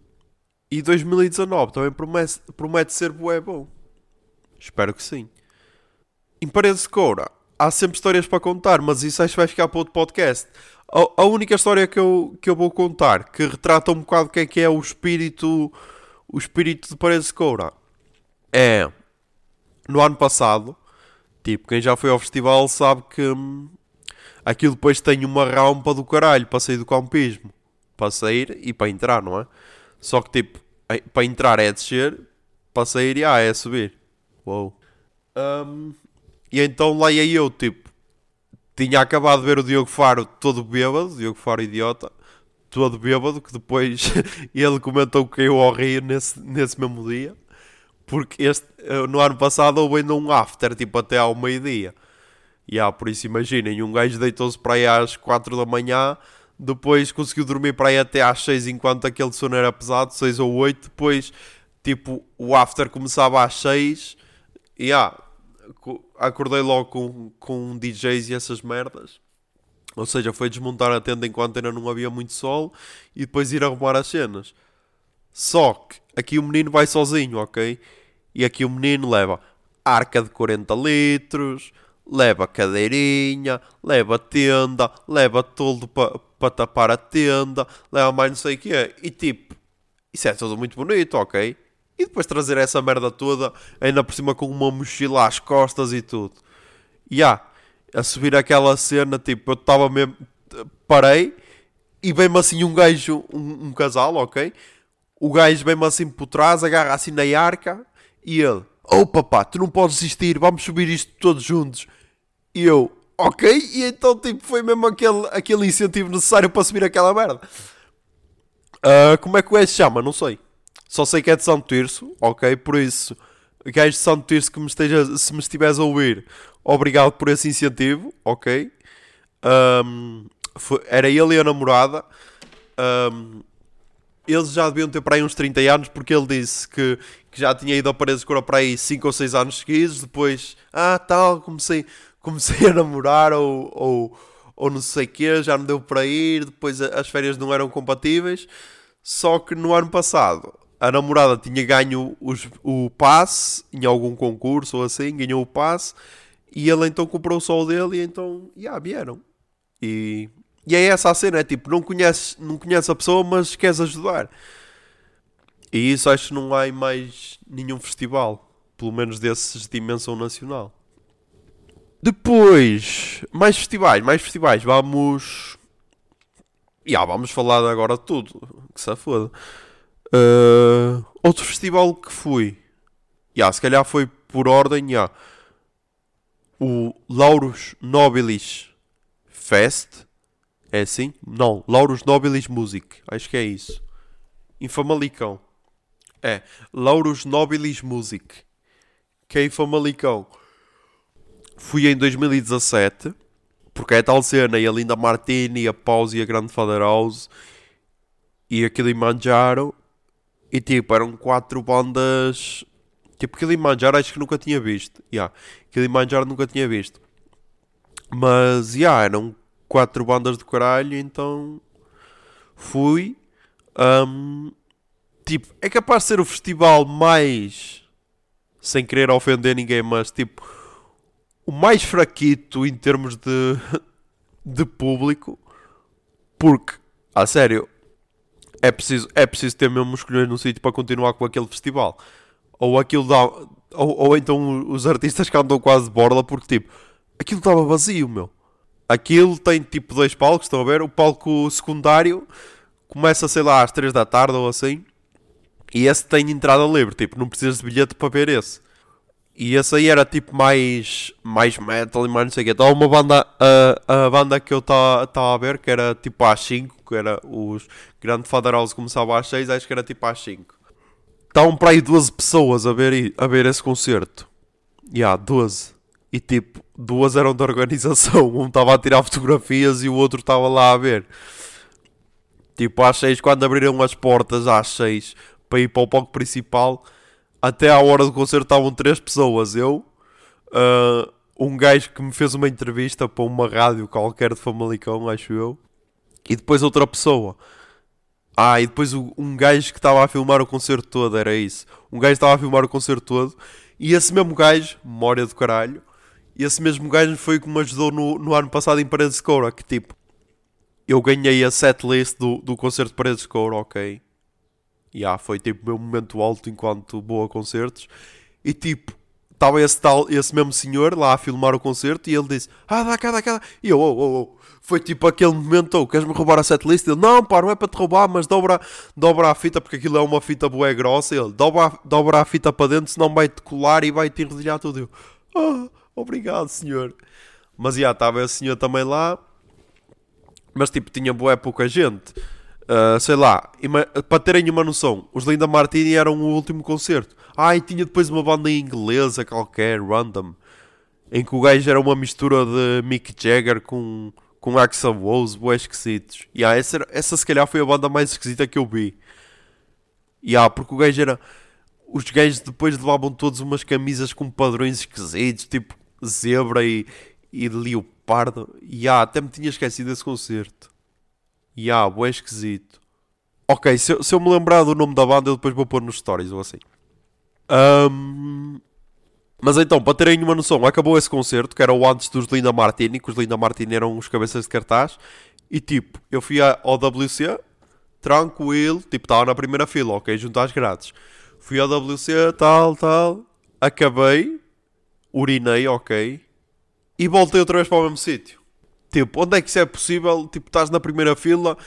e 2019 também promete, promete ser bué bom. Espero que sim. Em Paredes de Coura, há sempre histórias para contar, mas isso acho que vai ficar para outro podcast. A, a, única história que eu, que eu vou contar, que retrata um bocado o que é que é o espírito, o espírito de Paredes de Coura, é no ano passado. Tipo, quem já foi ao festival sabe que hum, aquilo depois tem uma rampa do caralho para sair do campismo. Para sair e para entrar, não é? Só que tipo, para entrar é descer, para sair ah, é subir. Uou. Um, e então lá ia eu, tipo, tinha acabado de ver o Diogo Faro todo bêbado, Diogo Faro idiota, todo bêbado, que depois ele comentou que eu ao rir nesse, nesse mesmo dia, porque este, eh, no ano passado houve ainda um after, tipo, até ao meio-dia. E yeah, por isso imaginem, um gajo deitou-se para aí às 4 da manhã, depois conseguiu dormir para aí até às 6 enquanto aquele sono era pesado, 6 ou 8, depois tipo o after começava às 6 e yeah, acordei logo com, com DJs e essas merdas. Ou seja, foi desmontar a tenda enquanto ainda não havia muito sol e depois ir arrumar as cenas. Só que aqui o menino vai sozinho, ok? E aqui o menino leva arca de 40 litros, leva cadeirinha, leva tenda, leva toldo para pa tapar a tenda, leva mais não sei o que é. E tipo, isso é tudo muito bonito, ok? E depois trazer essa merda toda, ainda por cima com uma mochila às costas e tudo. E yeah, a subir aquela cena, tipo, eu estava mesmo. Parei e vem-me assim um gajo, um, um casal, ok? O gajo vem-me assim por trás, agarra assim na arca e ele, oh papá, tu não podes desistir, vamos subir isto todos juntos. E eu, ok, e então tipo foi mesmo aquele, aquele incentivo necessário para subir aquela merda. Uh, como é que o gajo se chama? Não sei. Só sei que é de Santo Tirso, ok? Por isso, gajo de Santo Tirso que me esteja, se me estiveres a ouvir, obrigado por esse incentivo, ok? Um, foi, era ele e a namorada. Um, eles já deviam ter para aí uns 30 anos, porque ele disse que, que já tinha ido a Paredes Cora para aí 5 ou 6 anos seguidos. Depois, ah, tal, comecei, comecei a namorar ou, ou, ou não sei o quê, já não deu para ir. Depois as férias não eram compatíveis. Só que no ano passado a namorada tinha ganho os, o passe em algum concurso ou assim, ganhou o passe e ele então comprou o dele e então, já, yeah, vieram. E e é essa a cena, é tipo, não conheces, não conheces a pessoa, mas queres ajudar. E isso acho que não há em mais nenhum festival, pelo menos desses de dimensão nacional. Depois, mais festivais, mais festivais, vamos. Ya, yeah, vamos falar agora de tudo, que se foda. Uh, outro festival que fui, yeah, se calhar foi por ordem. Yeah. O Lauros Nobilis Fest é assim? Não, Lauros Nobilis Music. Acho que é isso. Em Famalicão. É, Lauros Nobilis Music. Que é em Famalicão. Fui em 2017. Porque é tal cena. E a Linda Martini, a Pause e a Grande Father House. E a Kilimanjaro. E tipo, eram quatro bandas. Tipo, Kilimanjaro acho que nunca tinha visto. Yeah. Kilimanjaro nunca tinha visto. Mas, yeah, eram quatro bandas de caralho, então fui. Um, tipo, é capaz de ser o festival mais. Sem querer ofender ninguém, mas tipo. O mais fraquito em termos de. de público. Porque, a sério, é preciso, é preciso ter mesmo escolher no sítio para continuar com aquele festival. Ou aquilo dá. Ou, ou então os artistas que andam quase de borla, porque tipo, aquilo estava vazio, meu. Aquilo tem tipo dois palcos, estão a ver? O palco secundário começa, sei lá, às 3 da tarde ou assim. E esse tem entrada livre, tipo, não precisas de bilhete para ver esse. E esse aí era tipo mais, mais metal e mais não sei o quê. Estava uma banda, a, a banda que eu estava a ver, que era tipo às 5, que era os Grande Father House começava às 6, acho que era tipo às 5. Estavam para aí 12 pessoas a ver, a ver esse concerto. Ya, yeah, 12. E tipo, duas eram da organização. Um estava a tirar fotografias e o outro estava lá a ver. Tipo, às seis, quando abriram as portas, às seis, para ir para o palco principal, até à hora do concerto estavam três pessoas. Eu, uh, um gajo que me fez uma entrevista para uma rádio qualquer de Famalicão, acho eu, e depois outra pessoa. Ah, e depois um gajo que estava a filmar o concerto todo, era isso. Um gajo estava a filmar o concerto todo, e esse mesmo gajo, memória do caralho, esse mesmo gajo foi que me ajudou no, no ano passado em Paredes de Coura, que tipo, eu ganhei a setlist do, do concerto de Paredes de Coura, ok. Yeah, foi tipo o meu momento alto enquanto boa concertos. E tipo, estava esse tal, esse mesmo senhor lá a filmar o concerto e ele disse, ah, dá cá, dá cá. E eu, oh, oh, oh. Foi tipo aquele momento, oh, queres-me roubar a setlist? Ele, não, pá, não é para te roubar, mas dobra, dobra a fita, porque aquilo é uma fita boa grossa. Ele, dobra, dobra a fita para dentro, senão vai-te colar e vai-te enrodilhar tudo. Eu, oh, Obrigado, senhor. Mas já estava esse senhor também lá. Mas tipo, tinha boa pouca gente. Uh, sei lá, para terem uma noção, os Linda Martini eram o último concerto. Ah, e tinha depois uma banda inglesa qualquer, random. em que o gajo era uma mistura de Mick Jagger com, com Axel Rose, boé esquisitos. E yeah, essa, essa se calhar foi a banda mais esquisita que eu vi. E yeah, porque o gajo era. Os gajos depois levavam todos umas camisas com padrões esquisitos, tipo zebra e, e leopardo. E yeah, até me tinha esquecido desse concerto. E boé esquisito. Ok, se eu, se eu me lembrar do nome da banda, eu depois vou pôr nos stories ou assim. Um, mas então, para terem uma noção, acabou esse concerto, que era o antes dos Linda Martini, que os Linda Martini eram os cabeças de cartaz. E tipo, eu fui ao WC, tranquilo, tipo, estava na primeira fila, ok, junto às grades. Fui ao WC, tal, tal, acabei, urinei, ok, e voltei outra vez para o mesmo sítio. Tipo, onde é que isso é possível? Tipo, estás na primeira fila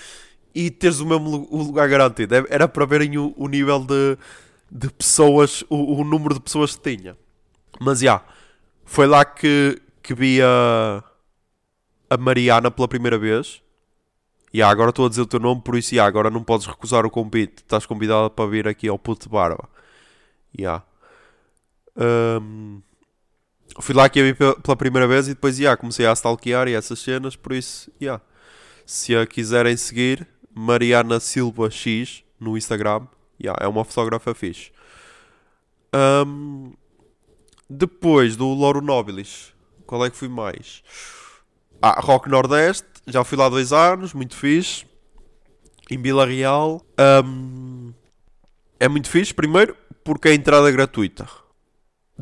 e teres o mesmo lugar garantido. Era para verem o, o nível de, de pessoas, o, o, número de pessoas que tinha. Mas já, yeah, foi lá que, que vi a, a Mariana pela primeira vez. E yeah, agora estou a dizer o teu nome, por isso yeah, agora não podes recusar o convite. Estás convidado para vir aqui ao Puto Barba. Yeah. Um, fui lá que a vi pela primeira vez e depois yeah, comecei a stalkear e essas cenas, por isso, yeah. se a quiserem seguir, Mariana Silva X no Instagram, yeah, é uma fotógrafa fixe. Um, depois do Loro Nobilis, qual é que fui mais? Ah, Rock Nordeste, já fui lá dois anos, muito fixe. Em Vila Real. Um, é muito fixe, primeiro, porque a entrada é gratuita.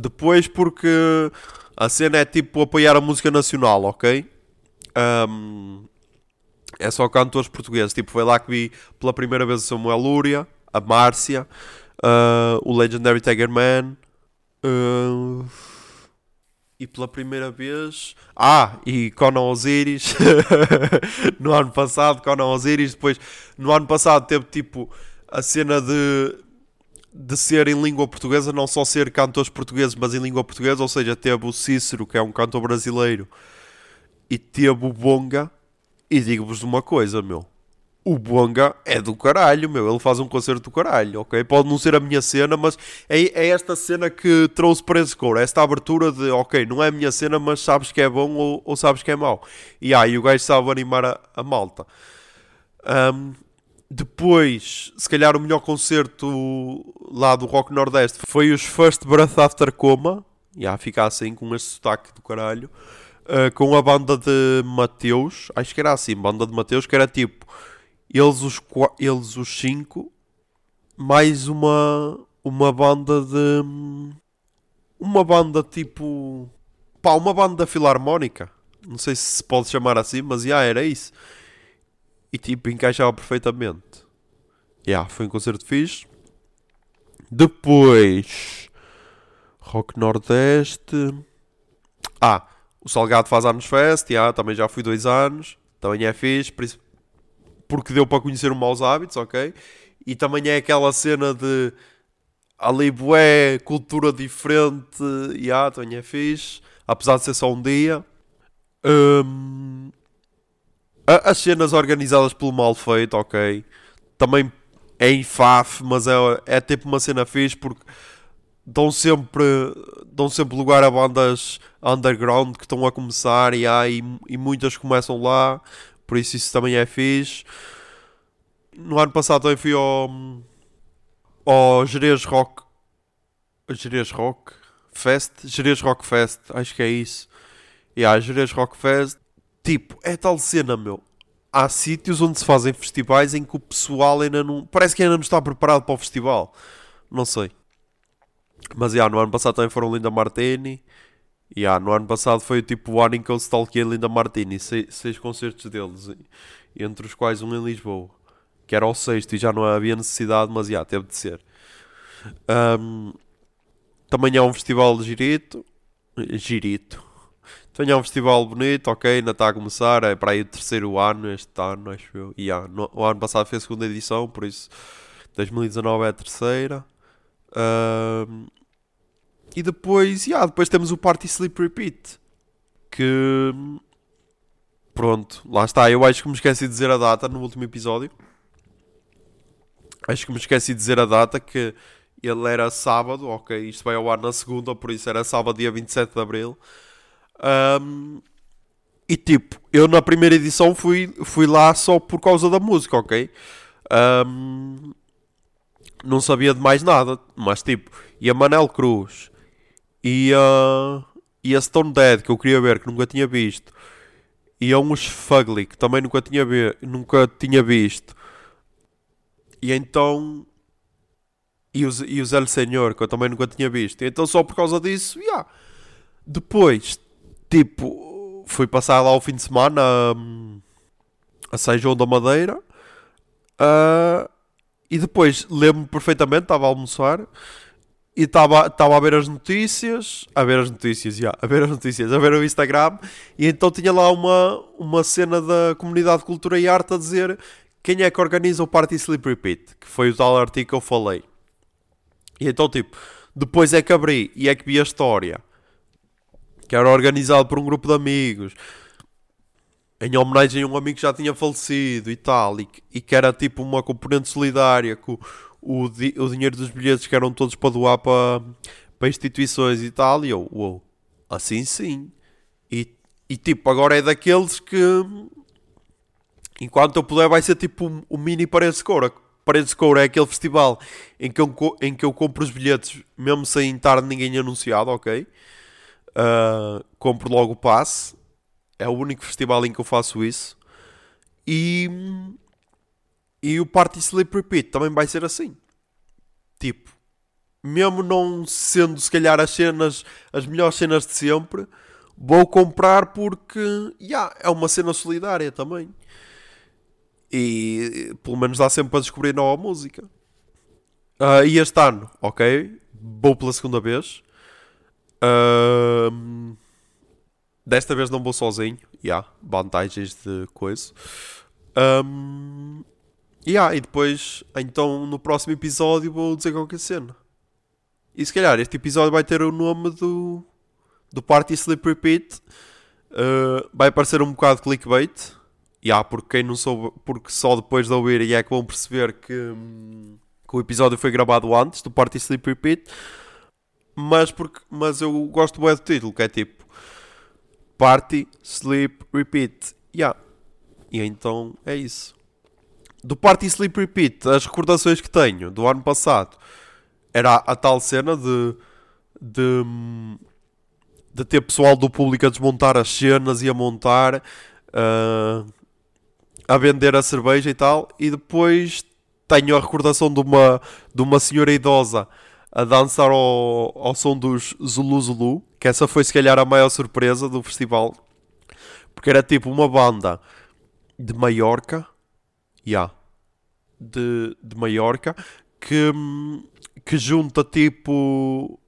Depois, porque a cena é tipo apoiar a música nacional, ok? Um, é só cantores portugueses. Tipo, foi lá que vi pela primeira vez o Samuel Lúria, a Márcia, uh, o Legendary Tiger Man. Uh, e pela primeira vez. Ah, e Conan Osiris. no ano passado, Conan Osiris. Depois, no ano passado, teve tipo a cena de. De ser em língua portuguesa, não só ser cantores portugueses, mas em língua portuguesa, ou seja, teve o Cícero, que é um cantor brasileiro, e teve o Bonga, e digo-vos uma coisa, meu o Bonga é do caralho, meu. Ele faz um concerto do caralho, ok? Pode não ser a minha cena, mas é, é esta cena que trouxe para esse coro. Esta abertura de, ok, não é a minha cena, mas sabes que é bom ou, ou sabes que é mau. E aí o gajo sabe animar a, a malta. Um, depois, se calhar o melhor concerto lá do Rock Nordeste foi os First Breath After Coma. Yeah, fica assim, com este sotaque do caralho. Uh, com a banda de Mateus, acho que era assim, banda de Mateus, que era tipo eles os, eles os cinco, mais uma, uma banda de. Uma banda tipo. Pá, uma banda filarmónica. Não sei se se pode chamar assim, mas já era isso. E tipo, encaixava perfeitamente. Yeah, foi um concerto fixe. Depois. Rock Nordeste. Ah, o Salgado faz anos fest. Yeah, também já fui dois anos. Também é fixe porque deu para conhecer os maus hábitos, ok? E também é aquela cena de ali bué, cultura diferente, yeah, também é fixe, apesar de ser só um dia. Um, as cenas organizadas pelo mal feito, ok? Também é em FAF, mas é, é tipo uma cena fixe porque dão sempre, dão sempre lugar a bandas underground que estão a começar e, há, e, e muitas começam lá por isso isso também é fixe. No ano passado também fui ao, ao Jerez Rock. Jerez Rock Fest? Jerez Rock Fest, acho que é isso. E yeah, Jerez Rock Fest. Tipo, é tal cena, meu. Há sítios onde se fazem festivais em que o pessoal ainda não. Parece que ainda não está preparado para o festival. Não sei. Mas yeah, no ano passado também foram Linda Martini. Yeah, no ano passado foi tipo o ano em que eu stalkeei Linda Martini, seis, seis concertos deles, entre os quais um em Lisboa, que era o sexto e já não havia necessidade, mas já, teve de ser. Um, também é um festival de girito, girito. É um festival bonito, ok, ainda está a começar, é para aí o terceiro ano, este ano, acho eu. E yeah, no, o ano passado foi a segunda edição, por isso 2019 é a terceira. Um, e depois, yeah, depois temos o Party Sleep Repeat. Que. Pronto, lá está. Eu acho que me esqueci de dizer a data no último episódio. Acho que me esqueci de dizer a data que ele era sábado, ok, isto vai ao ar na segunda, por isso era sábado, dia 27 de Abril. Um, e tipo, eu na primeira edição fui, fui lá só por causa da música, ok? Um, não sabia de mais nada, mas tipo, e a Manel Cruz e a, e a Stone Dead que eu queria ver, que nunca tinha visto, e a uns Fugly que também nunca tinha, nunca tinha visto, e então. E os, e os El Senhor, que eu também nunca tinha visto. E então, só por causa disso, yeah. Depois, tipo, fui passar lá o fim de semana a, a São João da Madeira. Uh, e depois, lembro-me perfeitamente, estava a almoçar e estava a ver as notícias, a ver as notícias, yeah, a ver as notícias, a ver o Instagram, e então tinha lá uma, uma cena da comunidade de cultura e arte a dizer quem é que organiza o Party Sleep Repeat, que foi o tal artigo que eu falei. E então, tipo, depois é que abri e é que vi a história, que era organizado por um grupo de amigos, em homenagem a um amigo que já tinha falecido e tal, e, e que era tipo uma componente solidária, que o, o, dinheiro dos bilhetes que eram todos para doar para, para instituições e tal, e eu, uou, assim sim. E, e tipo, agora é daqueles que enquanto eu puder, vai ser tipo o um, um mini Paredes de Coura. Paredes de Coura é aquele festival em que, eu, em que eu compro os bilhetes mesmo sem estar ninguém anunciado, ok? Uh, compro logo o passe. É o único festival em que eu faço isso. E, e o Party Sleep Repeat também vai ser assim. Tipo, mesmo não sendo se calhar as cenas, as melhores cenas de sempre, vou comprar porque yeah, é uma cena solidária também. E pelo menos dá sempre para descobrir nova música. Uh, e este ano, ok, vou pela segunda vez. Desta vez não vou sozinho. Yeah, vantagens de coisa. Um, yeah, e depois, então no próximo episódio vou dizer qualquer cena. E se calhar este episódio vai ter o nome do, do Party Sleep Repeat. Uh, vai parecer um bocado clickbait yeah, porque quem não soube, porque só depois de ouvir é que vão perceber que, hum, que o episódio foi gravado antes do Party Sleep Repeat. Mas, porque, mas eu gosto bem do título, que é tipo Party Sleep Repeat. Yeah. E então é isso. Do Party Sleep Repeat, as recordações que tenho do ano passado era a tal cena de, de, de ter pessoal do público a desmontar as cenas e a montar. Uh, a vender a cerveja e tal, e depois tenho a recordação de uma, de uma senhora idosa a dançar ao, ao som dos Zulu Zulu, que essa foi se calhar a maior surpresa do festival, porque era tipo uma banda de Maiorca, yeah, de, de Maiorca, que, que junta tipo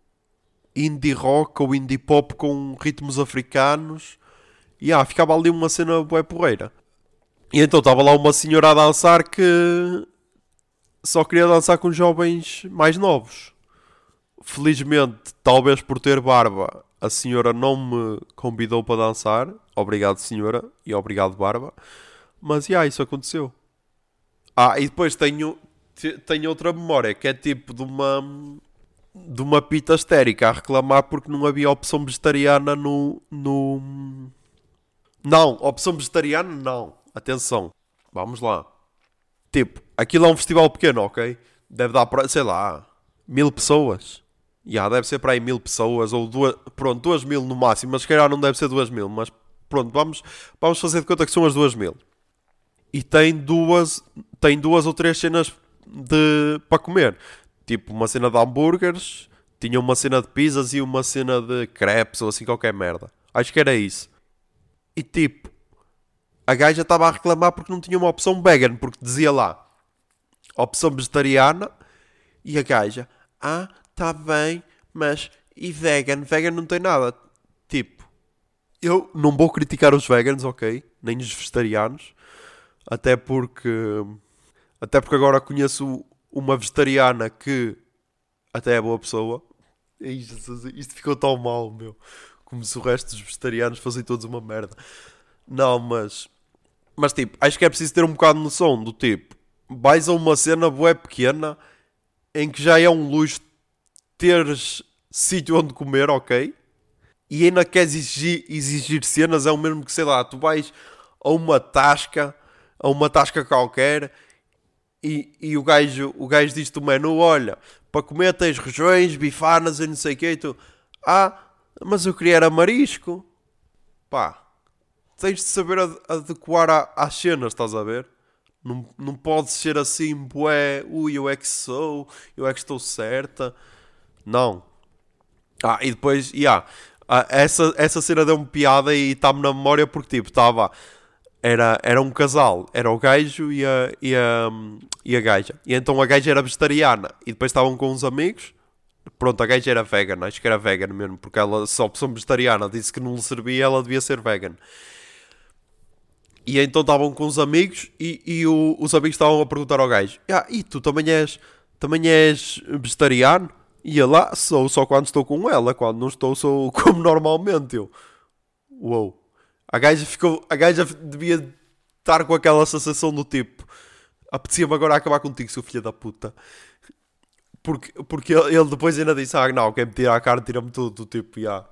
indie rock ou indie pop com ritmos africanos. E yeah, ficava ali uma cena bué porreira. E então estava lá uma senhora a dançar que só queria dançar com jovens mais novos. Felizmente, talvez por ter barba, a senhora não me convidou para dançar. Obrigado, senhora, e obrigado, barba. Mas, já, yeah, isso aconteceu. Ah, e depois tenho, tenho outra memória, que é tipo de uma, de uma pita histérica a reclamar porque não havia opção vegetariana no... no... Não, opção vegetariana não atenção, vamos lá. Tipo, aquilo é um festival pequeno, ok? Deve dar para, sei lá, mil pessoas. Yeah, deve ser para aí mil pessoas, ou duas, pronto, duas mil no máximo, mas se calhar não deve ser duas mil, mas pronto, vamos, vamos fazer de conta que são as duas mil. E tem duas, tem duas ou três cenas de, para comer. Tipo, uma cena de hambúrgueres, tinha uma cena de pizzas e uma cena de crepes ou assim qualquer merda. Acho que era isso. E tipo, a gaja estava a reclamar porque não tinha uma opção vegan, porque dizia lá opção vegetariana e a gaja, ah, tá bem, mas e vegan? Vegan não tem nada. Tipo, eu não vou criticar os vegans, ok? Nem os vegetarianos, até porque até porque agora conheço uma vegetariana que até é boa pessoa. Isto ficou tão mal, meu. Como se o resto dos vegetarianos fossem todos uma merda. Não, mas mas tipo, acho que é preciso ter um bocado de noção do tipo, vais a uma cena bué pequena em que já é um luxo teres sítio onde comer, ok? e ainda queres exigir, exigir cenas, é o mesmo que, sei lá, tu vais a uma tasca, a uma tasca qualquer, e, e o gajo, o gajo diz-te o menu, olha, para comer tens regiões, bifanas e não sei o que, e tu, ah, mas eu queria era marisco. Pá, tens de saber adequar às cenas, estás a ver? Não, não pode ser assim, bué, ui, eu é que sou, eu é que estou certa. Não. Ah, e depois, já, yeah, essa, essa cena deu-me piada e está-me na memória porque, tipo, estava... Era, era um casal, era o gajo e a, e, a, e a gaja. E então a gaja era vegetariana e depois estavam com uns amigos. Pronto, a gaja era vegan, acho que era vegan mesmo, porque ela só opção vegetariana disse que não lhe servia, ela devia ser vegan. E então estavam com os amigos e, e o, os amigos estavam a perguntar ao gajo: ah, E tu também és, também és vegetariano? E lá, sou só quando estou com ela, quando não estou, sou como normalmente. Eu, uou. A gaja ficou, a gaja devia estar com aquela sensação do tipo: apetecia-me agora acabar contigo, seu filho da puta. Porque, porque ele depois ainda disse: Ah, não, quem me tira a cara, tira-me tudo. Tipo, já, yeah,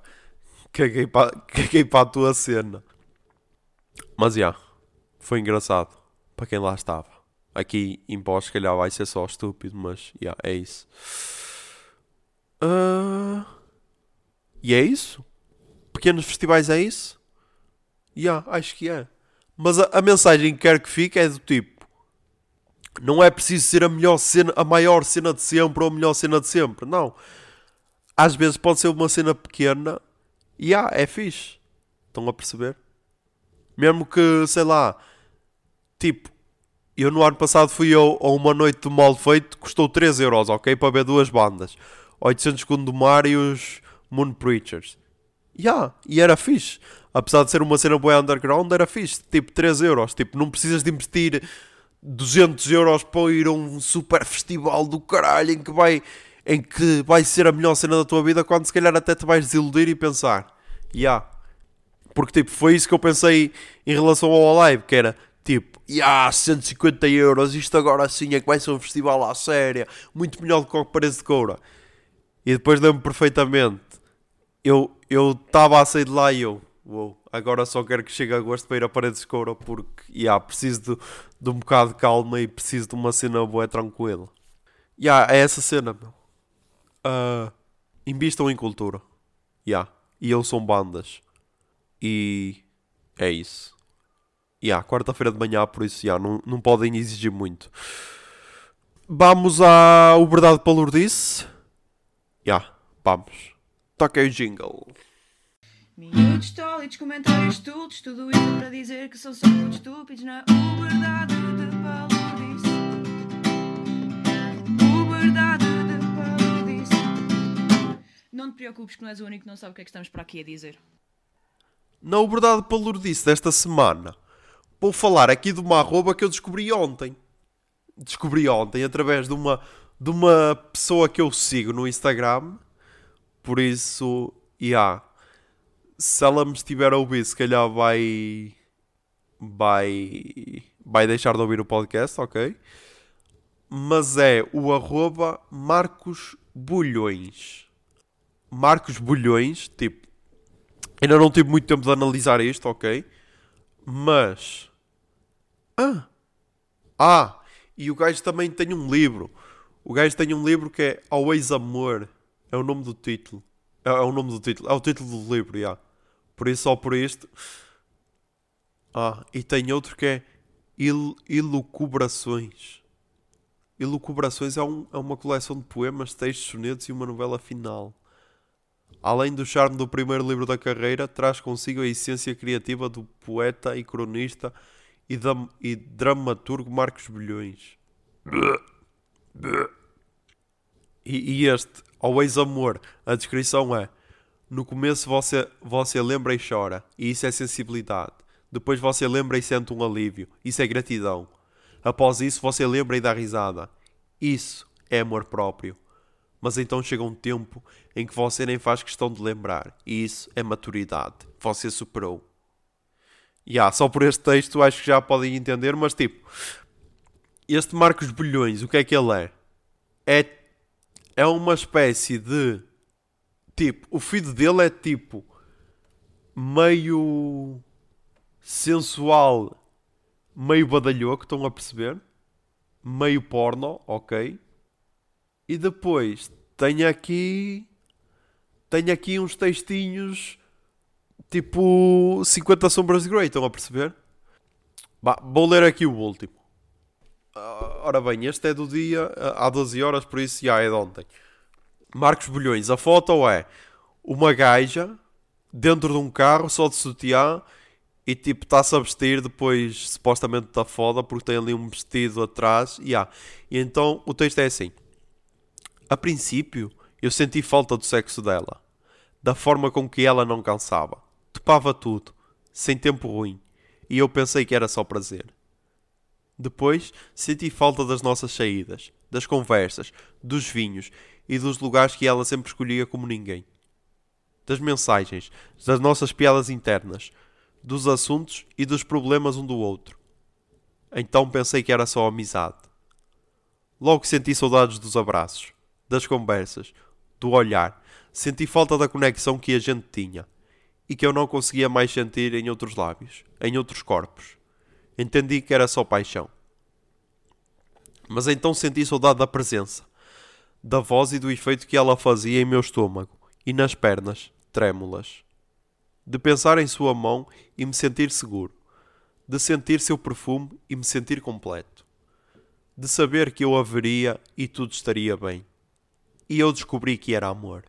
caguei para caguei a tua cena. Mas já, foi engraçado para quem lá estava. Aqui em pós, se calhar vai ser só estúpido, mas já, é isso. Uh... E é isso? Pequenos festivais é isso? Já, yeah, acho que é. Mas a, a, mensagem que quero que fique é do tipo: não é preciso ser a melhor cena, a maior cena de sempre ou a melhor cena de sempre. Não. Às vezes pode ser uma cena pequena e yeah, é fixe. Estão a perceber? Mesmo que, sei lá, tipo, eu no ano passado fui a, a uma noite de mal feito, custou 3 euros, ok? Para ver duas bandas. 800 Gondomar e os Moon Preachers. Yeah, e era fixe. Apesar de ser uma cena boa underground, era fixe. Tipo 3 euros. Tipo, não precisas de investir 200 euros para ir a um super festival do caralho em que vai, em que vai ser a melhor cena da tua vida quando se calhar até te vais desiludir e pensar. Yeah. Porque tipo, foi isso que eu pensei em relação ao live, que era tipo, yeah, 150 euros, isto agora sim é que vai ser um festival à séria, muito melhor do que o Paredes de Coura. E depois lembro perfeitamente. Eu estava a sair de lá e eu, uou, agora só quero que chegue agosto para ir a Paredes de Coura porque, yeah, preciso de, de um bocado de calma e preciso de uma cena boa tranquila. Yeah, é essa cena, meu. Uh, invistam em cultura. Yeah. E eu são bandas. E é isso. Yeah, quarta-feira de manhã, por isso yeah, não, não podem exigir muito. Vamos à Verdade Lourdes. Já, vamos. Toca o jingle. Minutos tólitos, comentários estúpidos, tudo isso para dizer que são só muito estúpidos na Uberdade de Palodice. Uberdade de Palodice. Não te preocupes que não és o único que não sabe o que é que estamos para aqui a dizer. Na Uberdade Palodice desta semana, vou falar aqui de uma arroba que eu descobri ontem. Descobri ontem através de uma de uma pessoa que eu sigo no Instagram. Por isso, yeah, se ela me estiver a ouvir, se calhar vai. Vai. Vai deixar de ouvir o podcast, ok? Mas é o arroba Marcos Bulhões. Marcos Bulhões, tipo. Ainda não tive muito tempo de analisar isto, ok? Mas. Ah! Ah! E o gajo também tem um livro. O gajo tem um livro que é Always Amor. É o nome do título. É, é o nome do título. É o título do livro, já. Yeah. Por isso, só por isto. Ah, e tem outro que é Il Ilucubrações. Ilucubrações é, um, é uma coleção de poemas, textos, sonetos e uma novela final. Além do charme do primeiro livro da carreira, traz consigo a essência criativa do poeta e cronista e, e dramaturgo Marcos Bilhões. E, e este, Always Amor, a descrição é: no começo você, você lembra e chora, e isso é sensibilidade. Depois você lembra e sente um alívio, isso é gratidão. Após isso você lembra e dá risada, isso é amor próprio. Mas então chega um tempo em que você nem faz questão de lembrar, e isso é maturidade. Você superou. E yeah, só por este texto acho que já podem entender, mas tipo, este Marcos Bilhões, o que é que ele é? É, é uma espécie de. Tipo, o feed dele é tipo meio sensual, meio badalhoco, estão a perceber? Meio porno, ok? E depois tenho aqui. Tenho aqui uns textinhos tipo 50 sombras de Grey, estão a perceber? Bah, vou ler aqui o último. Uh, ora bem, este é do dia uh, há 12 horas, por isso já é de ontem. Marcos Bolhões, a foto é uma gaja dentro de um carro só de sutiã e tipo está-se a vestir depois supostamente da foda porque tem ali um vestido atrás yeah. e então o texto é assim a princípio eu senti falta do sexo dela da forma com que ela não cansava topava tudo sem tempo ruim e eu pensei que era só prazer depois senti falta das nossas saídas das conversas dos vinhos e dos lugares que ela sempre escolhia como ninguém das mensagens das nossas piadas internas dos assuntos e dos problemas um do outro. Então pensei que era só amizade. Logo senti saudades dos abraços, das conversas, do olhar. Senti falta da conexão que a gente tinha e que eu não conseguia mais sentir em outros lábios, em outros corpos. Entendi que era só paixão. Mas então senti saudade da presença, da voz e do efeito que ela fazia em meu estômago e nas pernas, trêmulas de pensar em sua mão e me sentir seguro, de sentir seu perfume e me sentir completo, de saber que eu a veria e tudo estaria bem. E eu descobri que era amor.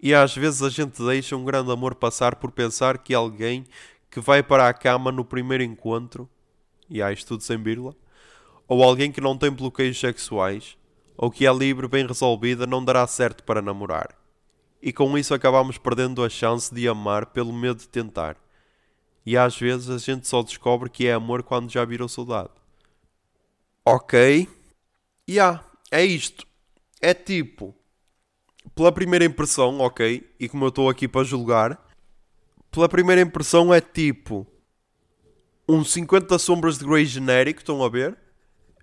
E às vezes a gente deixa um grande amor passar por pensar que alguém que vai para a cama no primeiro encontro, e há isto tudo sem vírgula, ou alguém que não tem bloqueios sexuais, ou que é livre bem resolvida, não dará certo para namorar e com isso acabamos perdendo a chance de amar pelo medo de tentar. E às vezes a gente só descobre que é amor quando já virou saudade. Ok. Ya, yeah, é isto. É tipo, pela primeira impressão, ok, e como eu estou aqui para julgar, pela primeira impressão é tipo um 50 sombras de Grey genérico, estão a ver?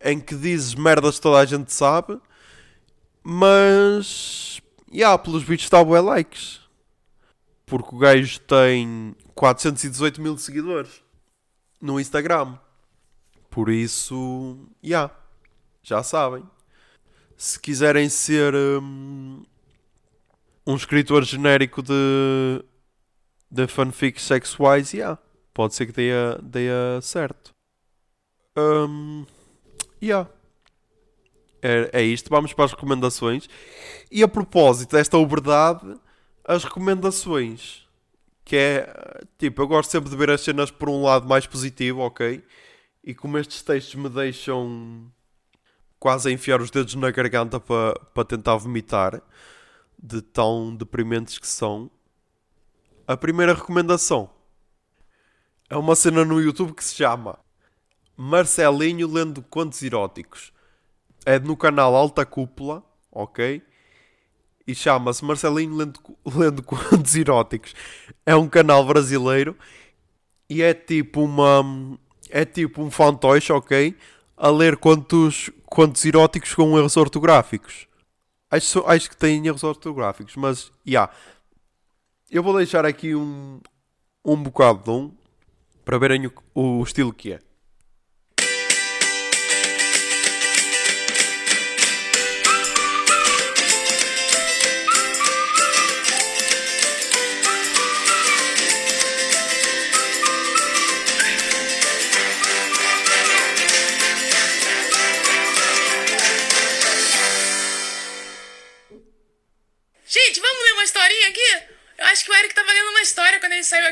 Em que dizes merdas toda a gente sabe, mas e yeah, pelos vídeos está bué likes. Porque o gajo tem 418 mil seguidores no Instagram. Por isso. Yeah, já sabem. Se quiserem ser um, um escritor genérico de, de fanfics sexuais, yeah, pode ser que dê, dê certo. Um, yeah é, é isto. Vamos para as recomendações. E a propósito desta uberdade, as recomendações. Que é, tipo, eu gosto sempre de ver as cenas por um lado mais positivo, ok? E como estes textos me deixam quase a enfiar os dedos na garganta para, para tentar vomitar, de tão deprimentes que são. A primeira recomendação é uma cena no YouTube que se chama Marcelinho lendo contos eróticos é no canal Alta Cúpula, ok? E chama-se Marcelinho Lendo, Lendo Contos Eróticos. É um canal brasileiro e é tipo uma. É tipo um fantoche, ok? A ler contos, contos eróticos com erros ortográficos. Acho, acho que tem erros ortográficos, mas, já. Yeah. Eu vou deixar aqui um, um bocado de um para verem o, o estilo que é.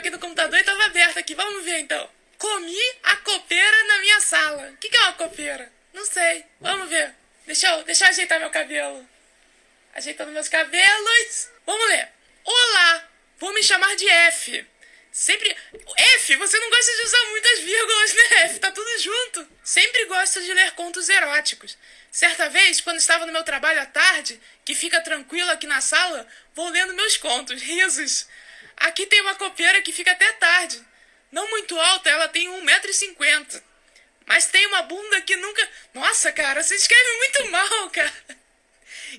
Aqui do computador e tava aberto aqui. Vamos ver então. Comi a copeira na minha sala. O que, que é uma copeira? Não sei. Vamos ver. Deixa eu, deixa eu ajeitar meu cabelo. Ajeitando meus cabelos. Vamos ler. Olá, vou me chamar de F. Sempre. F, você não gosta de usar muitas vírgulas, né, F? Tá tudo junto. Sempre gosto de ler contos eróticos. Certa vez, quando estava no meu trabalho à tarde, que fica tranquilo aqui na sala, vou lendo meus contos, risos. Aqui tem uma copeira que fica até tarde. Não muito alta, ela tem 1,50m. Mas tem uma bunda que nunca. Nossa, cara, você escreve muito mal, cara.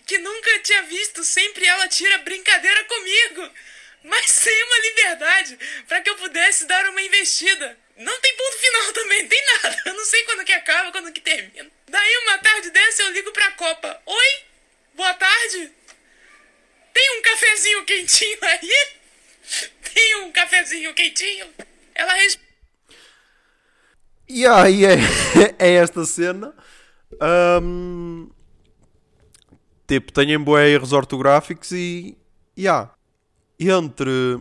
Que nunca tinha visto. Sempre ela tira brincadeira comigo. mas sem uma liberdade para que eu pudesse dar uma investida. Não tem ponto final também, tem nada. Eu não sei quando que acaba, quando que termina. Daí uma tarde dessa eu ligo pra Copa. Oi? Boa tarde? Tem um cafezinho quentinho aí? Tem um cafezinho quentinho? Ela responde. E aí é, é esta cena. Um, tipo, tenho boé erros ortográficos e. Yeah. Entre.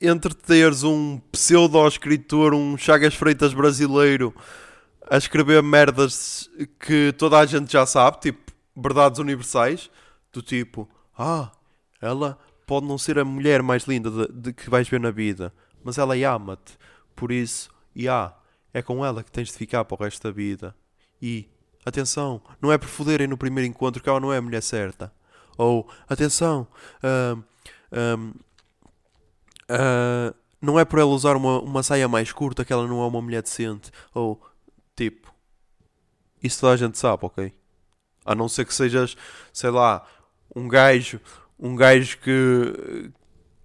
Entre teres um pseudo-escritor, um Chagas Freitas brasileiro a escrever merdas que toda a gente já sabe, tipo, verdades universais, do tipo, ah, ela pode não ser a mulher mais linda de, de que vais ver na vida, mas ela ama-te, por isso, e yeah, é com ela que tens de ficar para o resto da vida. E, atenção, não é por foderem no primeiro encontro que ela não é a mulher certa. Ou, atenção, uh, uh, uh, não é por ela usar uma, uma saia mais curta que ela não é uma mulher decente. Ou, tipo, isso toda a gente sabe, ok? A não ser que sejas, sei lá, um gajo, um gajo que,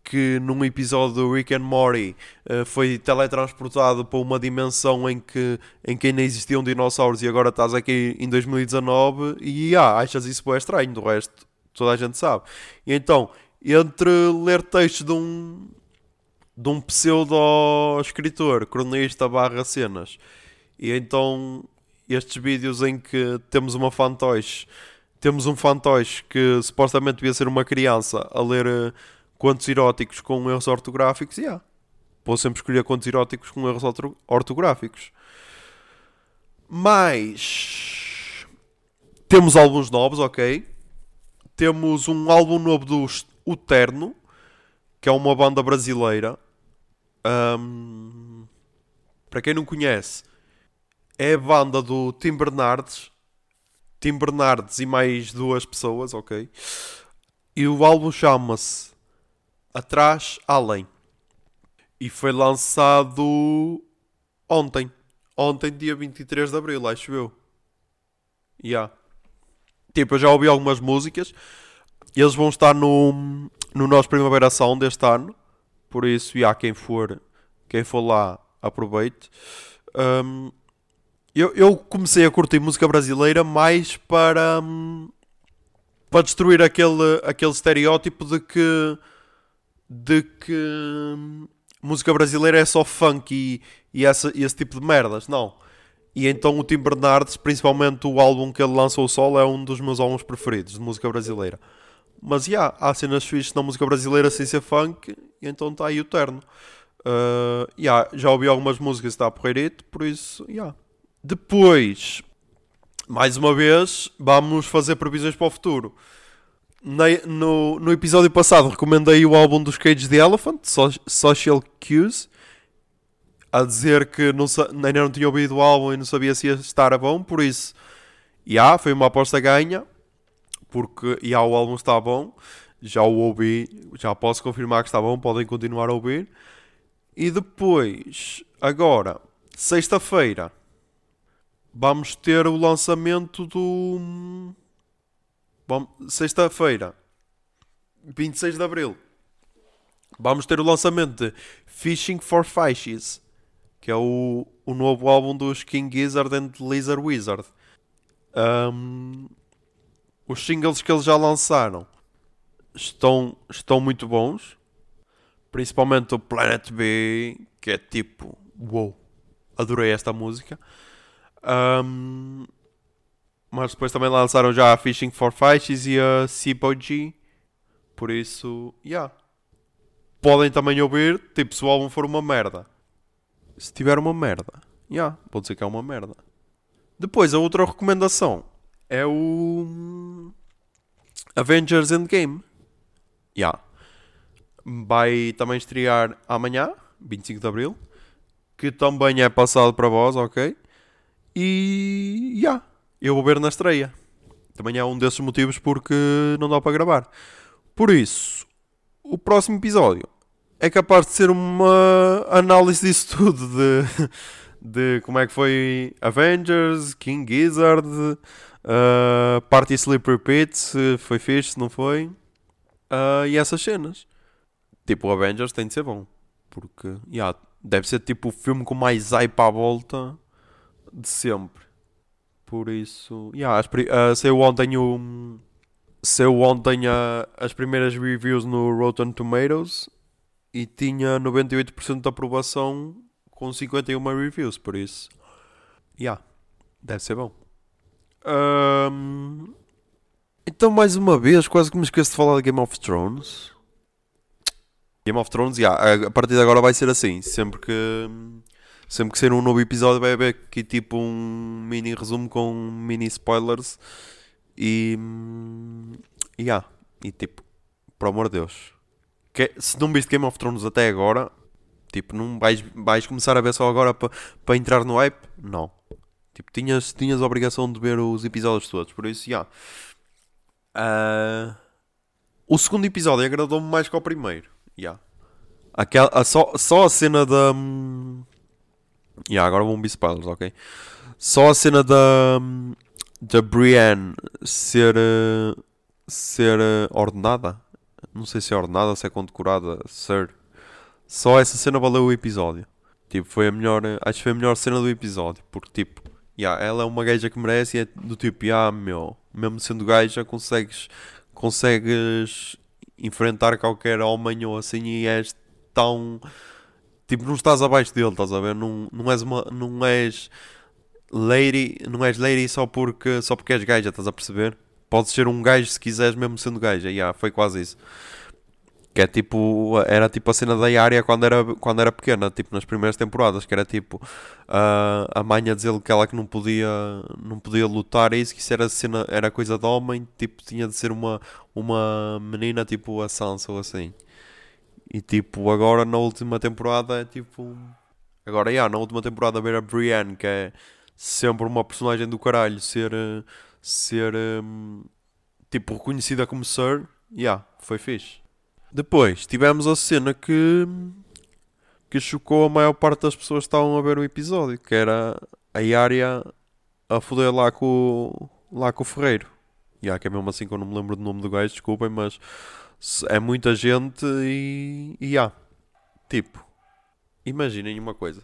que num episódio do Rick and Morty uh, foi teletransportado para uma dimensão em que, em que ainda existiam dinossauros e agora estás aqui em 2019 e ah, achas isso bem estranho, do resto toda a gente sabe. E então, entre ler textos de um de um pseudo-escritor, cronista barra cenas, e então estes vídeos em que temos uma fantoche, temos um fantoche que supostamente devia ser uma criança a ler uh, contos eróticos com erros ortográficos, e yeah. vou sempre escolher contos eróticos com erros ortográficos. Mas temos álbuns novos, ok? Temos um álbum novo dos O Terno, que é uma banda brasileira. Um, para quem não conhece, é a banda do Tim Bernardes. Tim Bernardes e mais duas pessoas, ok? E o álbum chama-se Atrás Além. E foi lançado ontem. Ontem, dia 23 de Abril, acho eu. Yeah. Tipo, eu já ouvi algumas músicas. Eles vão estar no, no nosso Primavera Sound deste ano. Por isso, yeah, quem for, quem for lá, aproveite. Um, eu, eu comecei a curtir música brasileira mais para, um, para destruir aquele, aquele estereótipo de que de que hum, música brasileira é só funk e, e essa, esse tipo de merdas. Não. E então o Tim Bernardes, principalmente o álbum que ele lançou o solo, é um dos meus álbuns preferidos de música brasileira. Mas yeah, há cenas fixas na música brasileira sem ser funk, e então está aí o terno. Uh, yeah, já ouvi algumas músicas está porreirito, por isso, yeah. Depois, mais uma vez, vamos fazer previsões para o futuro no, no episódio passado recomendei o álbum dos Cage the Elephant, Social Cues, a dizer que não, ainda não tinha ouvido o álbum e não sabia se ia estar a bom, por isso, já, yeah, foi uma aposta ganha, porque já yeah, o álbum está bom, já o ouvi, já posso confirmar que está bom, podem continuar a ouvir. E depois, agora, sexta-feira, vamos ter o lançamento do sexta-feira, 26 de Abril, vamos ter o lançamento de Fishing for Fishes, que é o, o novo álbum dos King Gizzard and Lizard Wizard. Um, os singles que eles já lançaram estão, estão muito bons. Principalmente o Planet B, que é tipo, wow, adorei esta música. Um, mas depois também lançaram já a Fishing for Fishes e a G. Por isso, yeah. Podem também ouvir, tipo, se o álbum for uma merda. Se tiver uma merda, yeah, vou dizer que é uma merda. Depois, a outra recomendação é o Avengers Endgame. Yeah. Vai também estrear amanhã, 25 de Abril. Que também é passado para vós, ok? E. Yeah eu vou ver na estreia. Também é um desses motivos porque não dá para gravar. Por isso, o próximo episódio é capaz de ser uma análise disso tudo de, de como é que foi Avengers, King Gizzard, uh, Party Sleep Repeat, se foi fixe, se não foi, uh, e essas cenas. tipo, o Avengers tem de ser bom. Porque, yeah, deve ser tipo o filme com mais hype à volta de sempre. Por isso, yeah, as, uh, saiu ontem o. Saiu ontem uh, as primeiras reviews no Rotten Tomatoes e tinha 98% de aprovação com 51 reviews, por isso. Yeah, deve ser bom. Um, então, mais uma vez, quase que me esqueço de falar de Game of Thrones. Game of Thrones, yeah, a partir de agora vai ser assim. Sempre que sempre que sair um novo episódio vai haver aqui tipo um mini resumo com mini spoilers e yeah, e tipo, por amor de Deus, que, se não viste Game of Thrones até agora, tipo, não vais, vais começar a ver só agora para pa entrar no hype? Não. Tipo, tinhas, tinhas a obrigação de ver os episódios todos, por isso, já. Yeah. Uh, o segundo episódio agradou-me mais que o primeiro. Yeah. Aquela, a, só, só a cena da. Um, yeah, agora vão be spoilers, ok? Só a cena da. da Brienne ser. ser ordenada. Não sei se é ordenada, se é condecorada, ser. Só essa cena valeu o episódio. Tipo, foi a melhor. Acho que foi a melhor cena do episódio. Porque, tipo, yeah, ela é uma gaja que merece e é do tipo, yeah, meu, mesmo sendo gaja, consegues, consegues enfrentar qualquer homem ou assim e és tão. Tipo, não estás abaixo dele, estás a ver? Não, não és uma. Não és lady. Não és lady só porque, só porque és gaja, estás a perceber? Podes ser um gajo se quiseres, mesmo sendo gaja. Yeah, foi quase isso. Que é tipo, era tipo a cena da área quando era, quando era pequena, tipo nas primeiras temporadas, que era tipo uh, a mãe a dizer que ela que não podia, não podia lutar, e isso que isso era, cena, era coisa de homem, tipo tinha de ser uma, uma menina tipo a Sansa ou assim. E tipo, agora na última temporada é tipo. Agora, yeah, na última temporada ver a Brienne, que é sempre uma personagem do caralho, ser. ser. Um, tipo, reconhecida como Sir, yeah, foi fixe. Depois tivemos a cena que que chocou a maior parte das pessoas que estavam a ver o episódio, que era a Arya a foder lá com, lá com o Ferreiro. Yeah, que é mesmo assim que eu não me lembro do nome do gajo, desculpem, mas é muita gente e. e yeah. Tipo, imaginem uma coisa.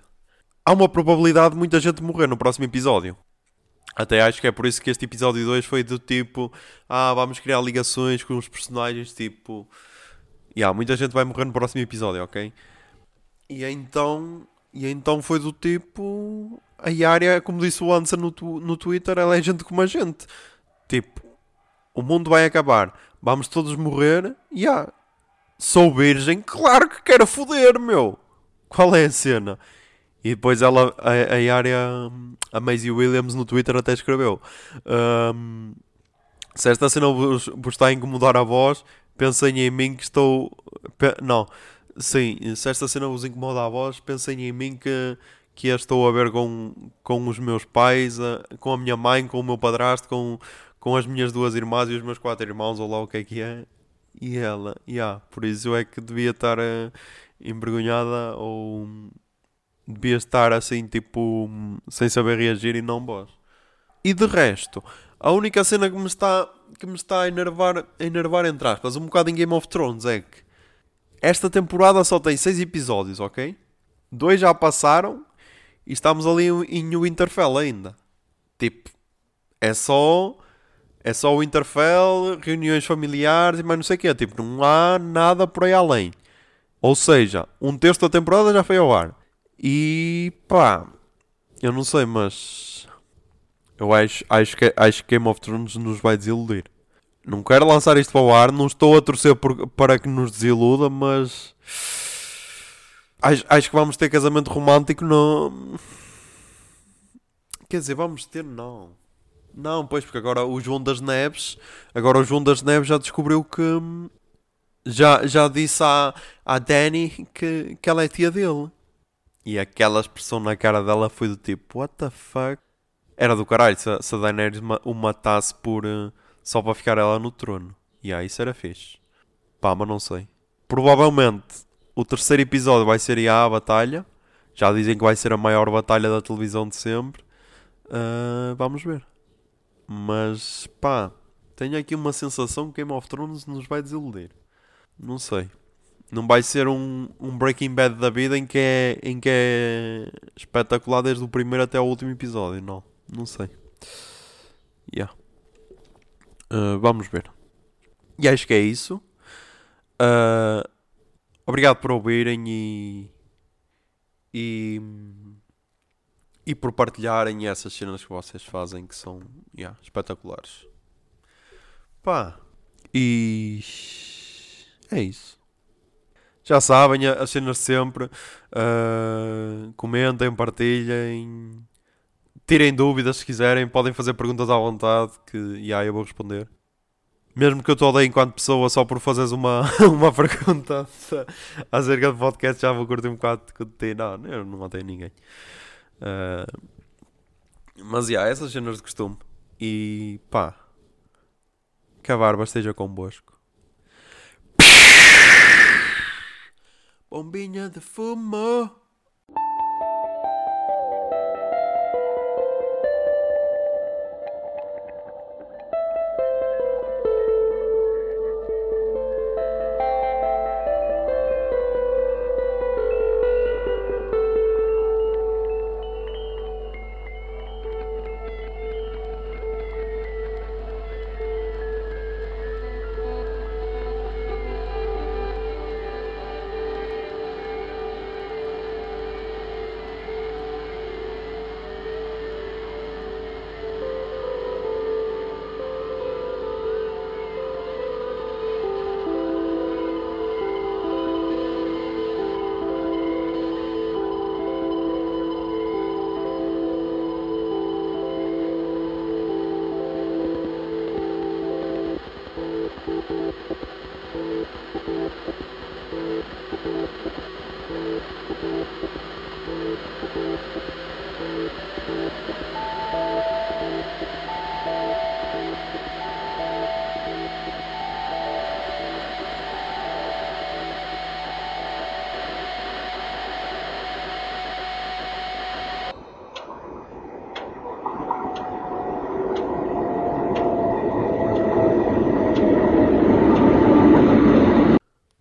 Há uma probabilidade de muita gente morrer no próximo episódio. Até acho que é por isso que este episódio 2 foi do tipo: ah, vamos criar ligações com os personagens, tipo e yeah, muita gente vai morrer no próximo episódio, ok? E então, e então foi do tipo. A Yaria, como disse o Ansa no, no Twitter, ela é gente como a gente. Tipo, o mundo vai acabar, vamos todos morrer. E yeah, sou virgem, claro que quero foder, meu. Qual é a cena? E depois ela, a, a Yaria, a Maisie Williams no Twitter até escreveu. Um, se esta cena vos, vos está a incomodar a voz, pensem em mim que estou. Não, sim, se esta cena vos incomoda a voz, pensem em mim que, que estou a ver com, com os meus pais, com a minha mãe, com o meu padrasto, com, com as minhas duas irmãs e os meus quatro irmãos, ou lá o que é que é. E ela, yeah, por isso é que devia estar uh, envergonhada ou devia estar assim, tipo, sem saber reagir e não vós. E de resto, a única cena que me está, que me está a enervar, a enervar, entre aspas, um bocado em Game of Thrones é que esta temporada só tem 6 episódios, ok? Dois já passaram e estamos ali em Winterfell ainda. Tipo, é só. É só o Winterfell, reuniões familiares e mais não sei o quê. Tipo, não há nada por aí além. Ou seja, um terço da temporada já foi ao ar. E pá, eu não sei, mas eu acho, acho, que, acho que Game of Thrones nos vai desiludir. Não quero lançar isto para o ar, não estou a torcer por, para que nos desiluda, mas. Acho, acho que vamos ter casamento romântico no. Quer dizer, vamos ter, não. Não, pois, porque agora o João das Neves. Agora o João das Neves já descobriu que. Já, já disse à, à Dani que, que ela é tia dele. E aquela expressão na cara dela foi do tipo: What the fuck? Era do caralho se, se a Daenerys o matasse por, uh, só para ficar ela no trono. E yeah, isso era fixe. Pá, mas não sei. Provavelmente o terceiro episódio vai ser a batalha. Já dizem que vai ser a maior batalha da televisão de sempre. Uh, vamos ver. Mas pá, tenho aqui uma sensação que Game of Thrones nos vai desiludir. Não sei. Não vai ser um, um Breaking Bad da vida em que, é, em que é espetacular desde o primeiro até o último episódio. Não, não sei. Yeah. Uh, vamos ver. E acho que é isso. Uh, obrigado por ouvirem e, e. e por partilharem essas cenas que vocês fazem que são yeah, espetaculares. Pá. E. É isso. Já sabem, as cenas sempre. Uh, comentem, partilhem. Tirem dúvidas se quiserem. Podem fazer perguntas à vontade que yeah, eu vou responder. Mesmo que eu te odeie enquanto pessoa só por fazeres uma, uma pergunta acerca do podcast, já vou curtir um bocado de ti. Não, eu não odeio ninguém. Uh, mas, yeah, essas cenas de costume. E, pá, que a barba esteja convosco. Bombinha de fumo.